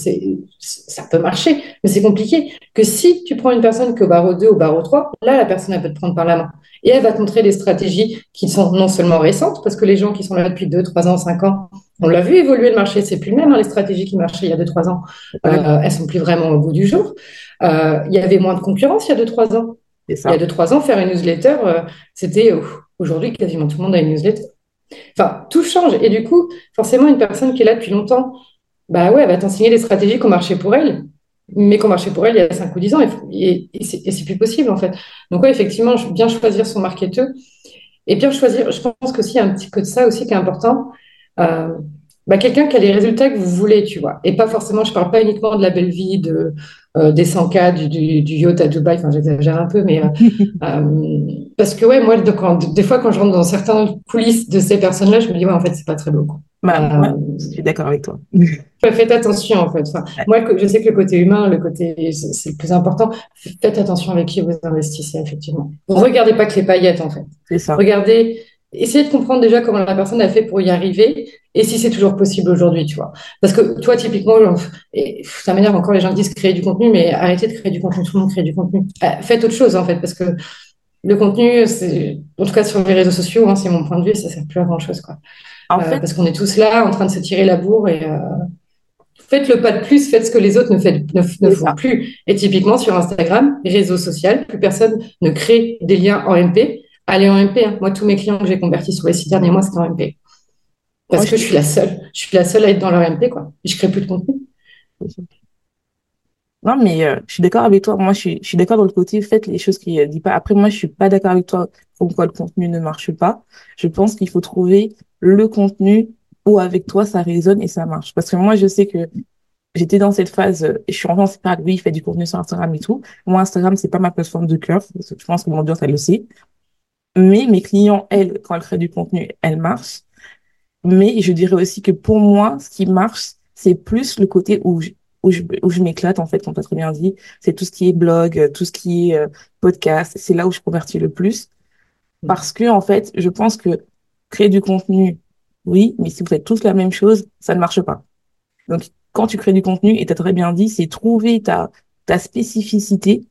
ça peut marcher, mais c'est compliqué. Que si tu prends une personne qui est au barreau 2, au barreau 3, là, la personne, elle peut te prendre par la main. Et elle va te montrer des stratégies qui sont non seulement récentes, parce que les gens qui sont là depuis 2, 3 ans, 5 ans, on l'a vu évoluer le marché, c'est plus le même. Hein, les stratégies qui marchaient il y a 2-3 ans, euh, elles sont plus vraiment au bout du jour. Euh, il y avait moins de concurrence il y a 2-3 ans. Il y a 2-3 ans, faire une newsletter, euh, c'était aujourd'hui quasiment tout le monde a une newsletter. Enfin, tout change. Et du coup, forcément, une personne qui est là depuis longtemps, bah ouais, elle va t'enseigner des stratégies qui ont marché pour elle, mais qui ont marché pour elle il y a 5 ou 10 ans. Et, c'est plus possible, en fait. Donc, ouais, effectivement, bien choisir son marketeur. Et bien choisir, je pense qu'aussi, il y a un petit peu de ça aussi qui est important. Euh, bah, quelqu'un qui a les résultats que vous voulez, tu vois. Et pas forcément, je parle pas uniquement de la belle vie, de, euh, des 100K, du, du, du, yacht à Dubaï, enfin j'exagère un peu, mais euh, euh, parce que ouais, moi, de, quand, des fois, quand je rentre dans certaines coulisses de ces personnes-là, je me dis, ouais, en fait, c'est pas très beau. Quoi. Bah, euh, je suis d'accord avec toi. Faites attention, en fait. Enfin, Moi, je sais que le côté humain, le côté, c'est le plus important. Faites attention avec qui vous investissez, effectivement. Regardez pas que les paillettes, en fait. C'est ça. Regardez Essayez de comprendre déjà comment la personne a fait pour y arriver et si c'est toujours possible aujourd'hui, tu vois. Parce que toi, typiquement, et ça m'énerve encore les gens disent créer du contenu, mais arrêtez de créer du contenu, tout le monde crée du contenu. Euh, faites autre chose, en fait, parce que le contenu, c'est, en tout cas sur les réseaux sociaux, hein, c'est mon point de vue, ça sert plus à grand chose, quoi. En euh, fait... Parce qu'on est tous là en train de se tirer la bourre et euh, faites le pas de plus, faites ce que les autres ne, faites, ne, ne font plus. Et typiquement sur Instagram, réseau social, plus personne ne crée des liens en MP aller en MP. Hein. Moi, tous mes clients que j'ai convertis sur les six derniers mois, c'était en MP. Parce que je suis la seule. Je suis la seule à être dans leur MP, quoi. Je crée plus de contenu. Non, mais euh, je suis d'accord avec toi. Moi, je suis, je suis d'accord dans le côté, faites les choses qui ne disent pas. Après, moi, je suis pas d'accord avec toi pourquoi le contenu ne marche pas. Je pense qu'il faut trouver le contenu où avec toi, ça résonne et ça marche. Parce que moi, je sais que j'étais dans cette phase, euh, je suis en train de oui, il fait du contenu sur Instagram et tout. Moi, Instagram, c'est pas ma plateforme de cœur. Je pense que mon audience, elle le sait. Mais mes clients, elles, quand elles créent du contenu, elles marchent. Mais je dirais aussi que pour moi, ce qui marche, c'est plus le côté où je, où je, où je m'éclate, en fait, comme tu as très bien dit. C'est tout ce qui est blog, tout ce qui est euh, podcast. C'est là où je convertis le plus. Mm. Parce que, en fait, je pense que créer du contenu, oui, mais si vous faites tous la même chose, ça ne marche pas. Donc, quand tu crées du contenu, et tu as très bien dit, c'est trouver ta, ta spécificité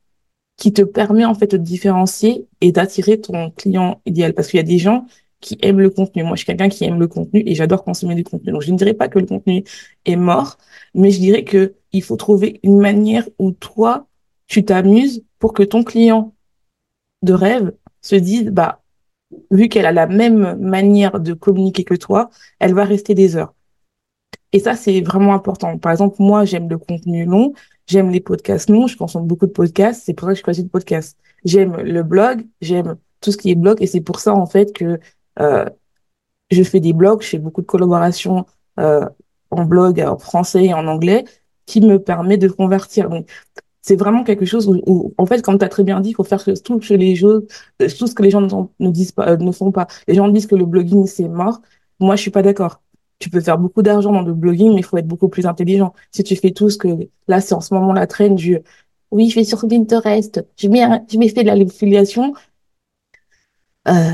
qui te permet en fait de te différencier et d'attirer ton client idéal. Parce qu'il y a des gens qui aiment le contenu. Moi, je suis quelqu'un qui aime le contenu et j'adore consommer du contenu. Donc, je ne dirais pas que le contenu est mort, mais je dirais que il faut trouver une manière où toi, tu t'amuses pour que ton client de rêve se dise, bah, vu qu'elle a la même manière de communiquer que toi, elle va rester des heures. Et ça, c'est vraiment important. Par exemple, moi, j'aime le contenu long, j'aime les podcasts longs, je consomme beaucoup de podcasts, c'est pour ça que je choisis le podcast. J'aime le blog, j'aime tout ce qui est blog, et c'est pour ça, en fait, que je fais des blogs, je fais beaucoup de collaborations euh, en blog, en français et en anglais, qui me permet de convertir. Donc, c'est vraiment quelque chose où, en fait, comme tu as très bien dit, il faut faire tout, les choses, tout ce que les gens ne, disent pas, euh, ne font pas. Les gens disent que le blogging, c'est mort. Moi, je suis pas d'accord tu peux faire beaucoup d'argent dans le blogging, mais il faut être beaucoup plus intelligent. Si tu fais tout ce que, là, c'est en ce moment la traîne du, oui, je vais sur Pinterest, je mets, je mets fait de l'affiliation. Euh,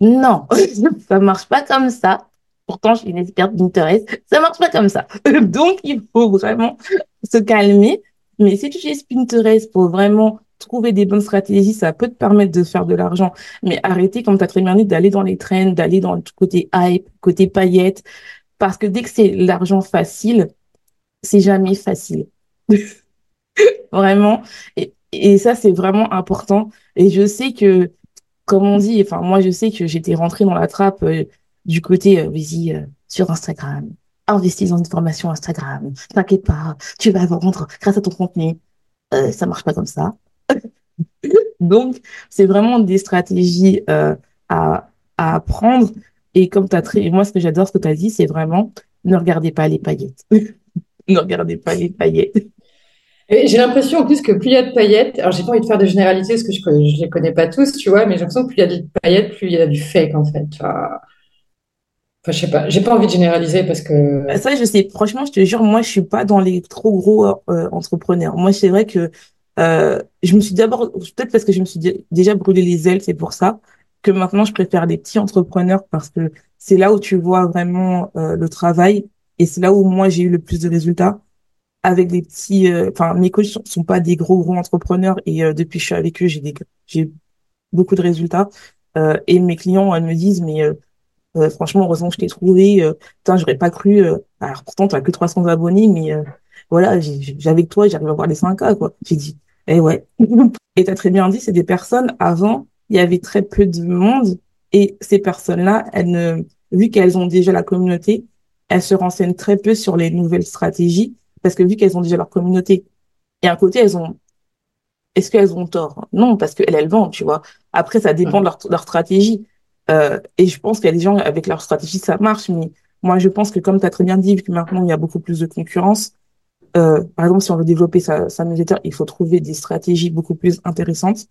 non, ça marche pas comme ça. Pourtant, je suis une experte Pinterest. Ça marche pas comme ça. Donc, il faut vraiment se calmer. Mais si tu utilises Pinterest pour vraiment trouver des bonnes stratégies, ça peut te permettre de faire de l'argent. Mais arrêtez, comme tu très bien dit, d'aller dans les trends, d'aller dans le côté hype, côté paillettes. Parce que dès que c'est l'argent facile, c'est jamais facile. vraiment. Et ça, c'est vraiment important. Et je sais que, comme on dit, enfin, moi, je sais que j'étais rentrée dans la trappe euh, du côté, euh, vas-y, euh, sur Instagram. Investis dans une formation Instagram. T'inquiète pas, tu vas vendre grâce à ton contenu. Ça marche pas comme ça. Donc, c'est vraiment des stratégies à, à apprendre. Et comme tu as très, moi, ce que j'adore, ce que tu dit, c'est vraiment ne regardez pas les paillettes. ne regardez pas les paillettes. J'ai l'impression en plus que plus il y a de paillettes, alors j'ai pas envie de faire de généralités parce que je, je les connais pas tous, tu vois, mais j'ai l'impression que plus il y a de paillettes, plus il y a du fake en fait. Enfin, je sais pas, j'ai pas envie de généraliser parce que. Bah, ça, je sais. Franchement, je te jure, moi, je suis pas dans les trop gros euh, entrepreneurs. Moi, c'est vrai que euh, je me suis d'abord, peut-être parce que je me suis déjà brûlé les ailes, c'est pour ça que maintenant je préfère les petits entrepreneurs parce que c'est là où tu vois vraiment euh, le travail et c'est là où moi j'ai eu le plus de résultats avec des petits. Euh, enfin, mes coachs sont, sont, pas des gros gros entrepreneurs et euh, depuis que je suis avec eux, j'ai des j'ai beaucoup de résultats et mes clients elles me disent mais franchement heureusement que je t'ai trouvé. putain, j'aurais pas cru. alors pourtant tu as que 300 abonnés mais voilà, j'avais toi, j'arrive à voir les 5K, quoi. J'ai dit, eh ouais. Et tu as très bien dit, c'est des personnes, avant, il y avait très peu de monde. Et ces personnes-là, elles ne, vu qu'elles ont déjà la communauté, elles se renseignent très peu sur les nouvelles stratégies parce que vu qu'elles ont déjà leur communauté. Et à côté, elles ont, est-ce qu'elles ont tort? Non, parce qu'elles, elles vendent, tu vois. Après, ça dépend de leur, leur stratégie. Euh, et je pense qu'il y a des gens avec leur stratégie, ça marche, mais Moi, je pense que comme tu as très bien dit, vu que maintenant il y a beaucoup plus de concurrence, euh, par exemple, si on veut développer sa, sa newsletter, il faut trouver des stratégies beaucoup plus intéressantes.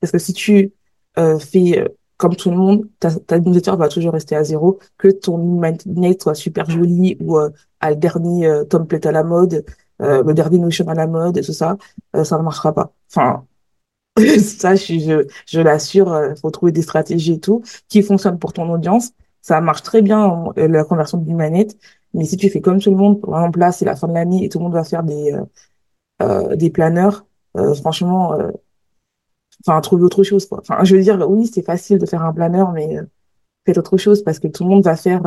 Parce que si tu euh, fais comme tout le monde, ta, ta newsletter va toujours rester à zéro, que ton email soit super joli ou euh, à le dernier euh, template à la mode, euh, le dernier Notion à la mode et tout ça, euh, ça ne marchera pas. Enfin, ça, je, je, je l'assure, il faut trouver des stratégies et tout qui fonctionnent pour ton audience. Ça marche très bien, la conversion d'une manette. Mais si tu fais comme tout le monde, par exemple là, c'est la fin de l'année et tout le monde va faire des, euh, des planeurs, euh, franchement, euh, enfin, trouver autre chose, quoi. Enfin, je veux dire, oui, c'est facile de faire un planeur, mais euh, faites autre chose parce que tout le monde va faire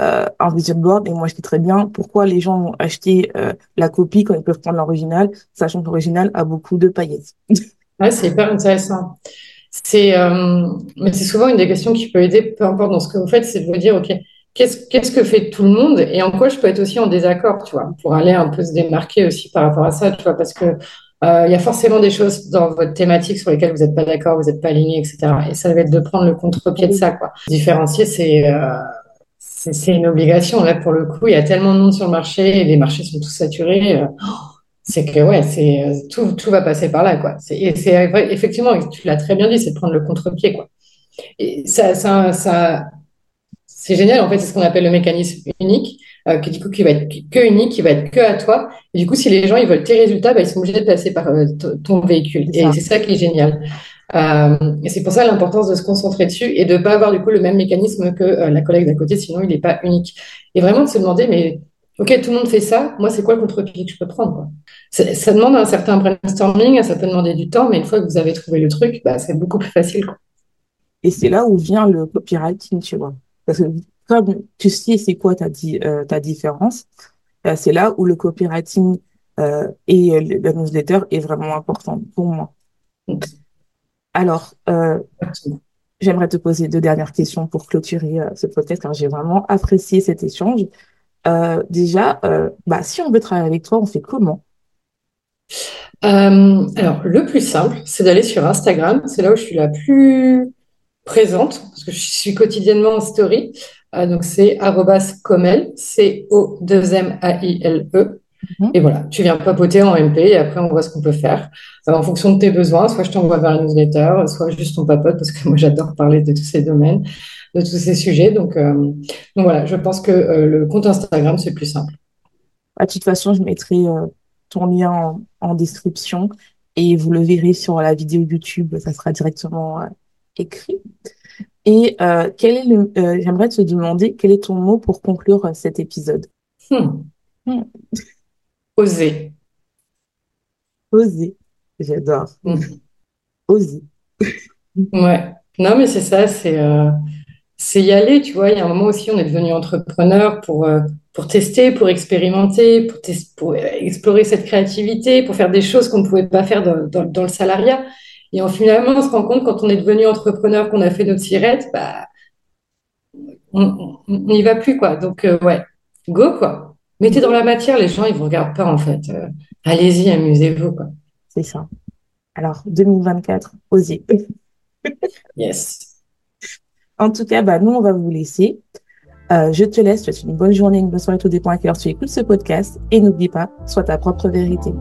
euh, un vision board. Et moi, je dis très bien pourquoi les gens vont acheter euh, la copie quand ils peuvent prendre l'original, sachant que l'original a beaucoup de paillettes? ouais, c'est hyper intéressant. C'est, euh, mais c'est souvent une des questions qui peut aider, peu importe dans ce que vous faites, c'est de vous dire, OK, qu'est-ce, que fait tout le monde et en quoi je peux être aussi en désaccord, tu vois, pour aller un peu se démarquer aussi par rapport à ça, tu vois, parce que euh, il y a forcément des choses dans votre thématique sur lesquelles vous n'êtes pas d'accord, vous n'êtes pas aligné, etc. Et ça va être de prendre le contre-pied de ça, quoi. Différencier, c'est, euh, c'est, c'est une obligation. Là, pour le coup, il y a tellement de monde sur le marché et les marchés sont tous saturés. Euh, c'est que ouais, c'est euh, tout, tout va passer par là, quoi. Et c'est effectivement, tu l'as très bien dit, c'est de prendre le contre-pied, quoi. Et ça, ça, ça, c'est génial, en fait, c'est ce qu'on appelle le mécanisme unique, euh, qui du coup qui va être que unique, qui va être que à toi. Et du coup, si les gens ils veulent tes résultats, bah, ils sont obligés de passer par euh, ton véhicule. Et c'est ça qui est génial. Euh, et c'est pour ça l'importance de se concentrer dessus et de ne pas avoir du coup le même mécanisme que euh, la collègue d'à côté, sinon il n'est pas unique. Et vraiment de se demander, mais ok, tout le monde fait ça, moi c'est quoi le contre-pied que je peux prendre, quoi? Ça demande un certain brainstorming, ça peut demander du temps, mais une fois que vous avez trouvé le truc, bah, c'est beaucoup plus facile, quoi. Et c'est là où vient le copywriting, tu vois. Parce que comme tu sais c'est quoi ta, di- euh, ta différence, euh, c'est là où le copywriting euh, et la newsletter est vraiment important pour moi. Alors, j'aimerais te poser deux dernières questions pour clôturer ce podcast, car j'ai vraiment apprécié cet échange. Déjà, bah, si on veut travailler avec toi, on fait comment? Euh, alors, le plus simple, c'est d'aller sur Instagram. C'est là où je suis la plus présente, parce que je suis quotidiennement en story. Euh, donc, c'est arrobas comel, C-O-2-M-A-I-L-E. Mhm. Et voilà, tu viens papoter en MP et après, on voit ce qu'on peut faire euh, en fonction de tes besoins. Soit je t'envoie vers la newsletter, soit juste on papote, parce que moi, j'adore parler de tous ces domaines, de tous ces sujets. Donc, euh, donc voilà, je pense que euh, le compte Instagram, c'est plus simple. Bah, De toute façon, je mettrai euh, ton lien en, en description et vous le verrez sur la vidéo YouTube, ça sera directement écrit. Et euh, quel est le, euh, j'aimerais te demander quel est ton mot pour conclure euh, cet épisode? Hmm. Hmm. Oser. Oser. J'adore. Hmm. Oser. Ouais. Non, mais c'est ça, c'est euh, c'est y aller, tu vois. Il y a un moment aussi, on est devenu entrepreneur pour, pour tester, pour expérimenter, pour, tes- pour explorer cette créativité, pour faire des choses qu'on ne pouvait pas faire dans, dans, dans le salariat. Et en, finalement, on se rend compte quand on est devenu entrepreneur, qu'on a fait notre sirette, bah, on n'y va plus, quoi. Donc, euh, ouais, go, quoi. Mettez dans la matière, les gens, ils vous regardent pas, en fait. Euh, allez-y, amusez-vous, quoi. C'est ça. Alors, 2024, oser. Yes. En tout cas, bah, nous, on va vous laisser. Euh, je te laisse. Je te souhaite une bonne journée, une bonne soirée, tout dépend à quelle heure tu écoutes ce podcast. Et n'oublie pas, sois ta propre vérité.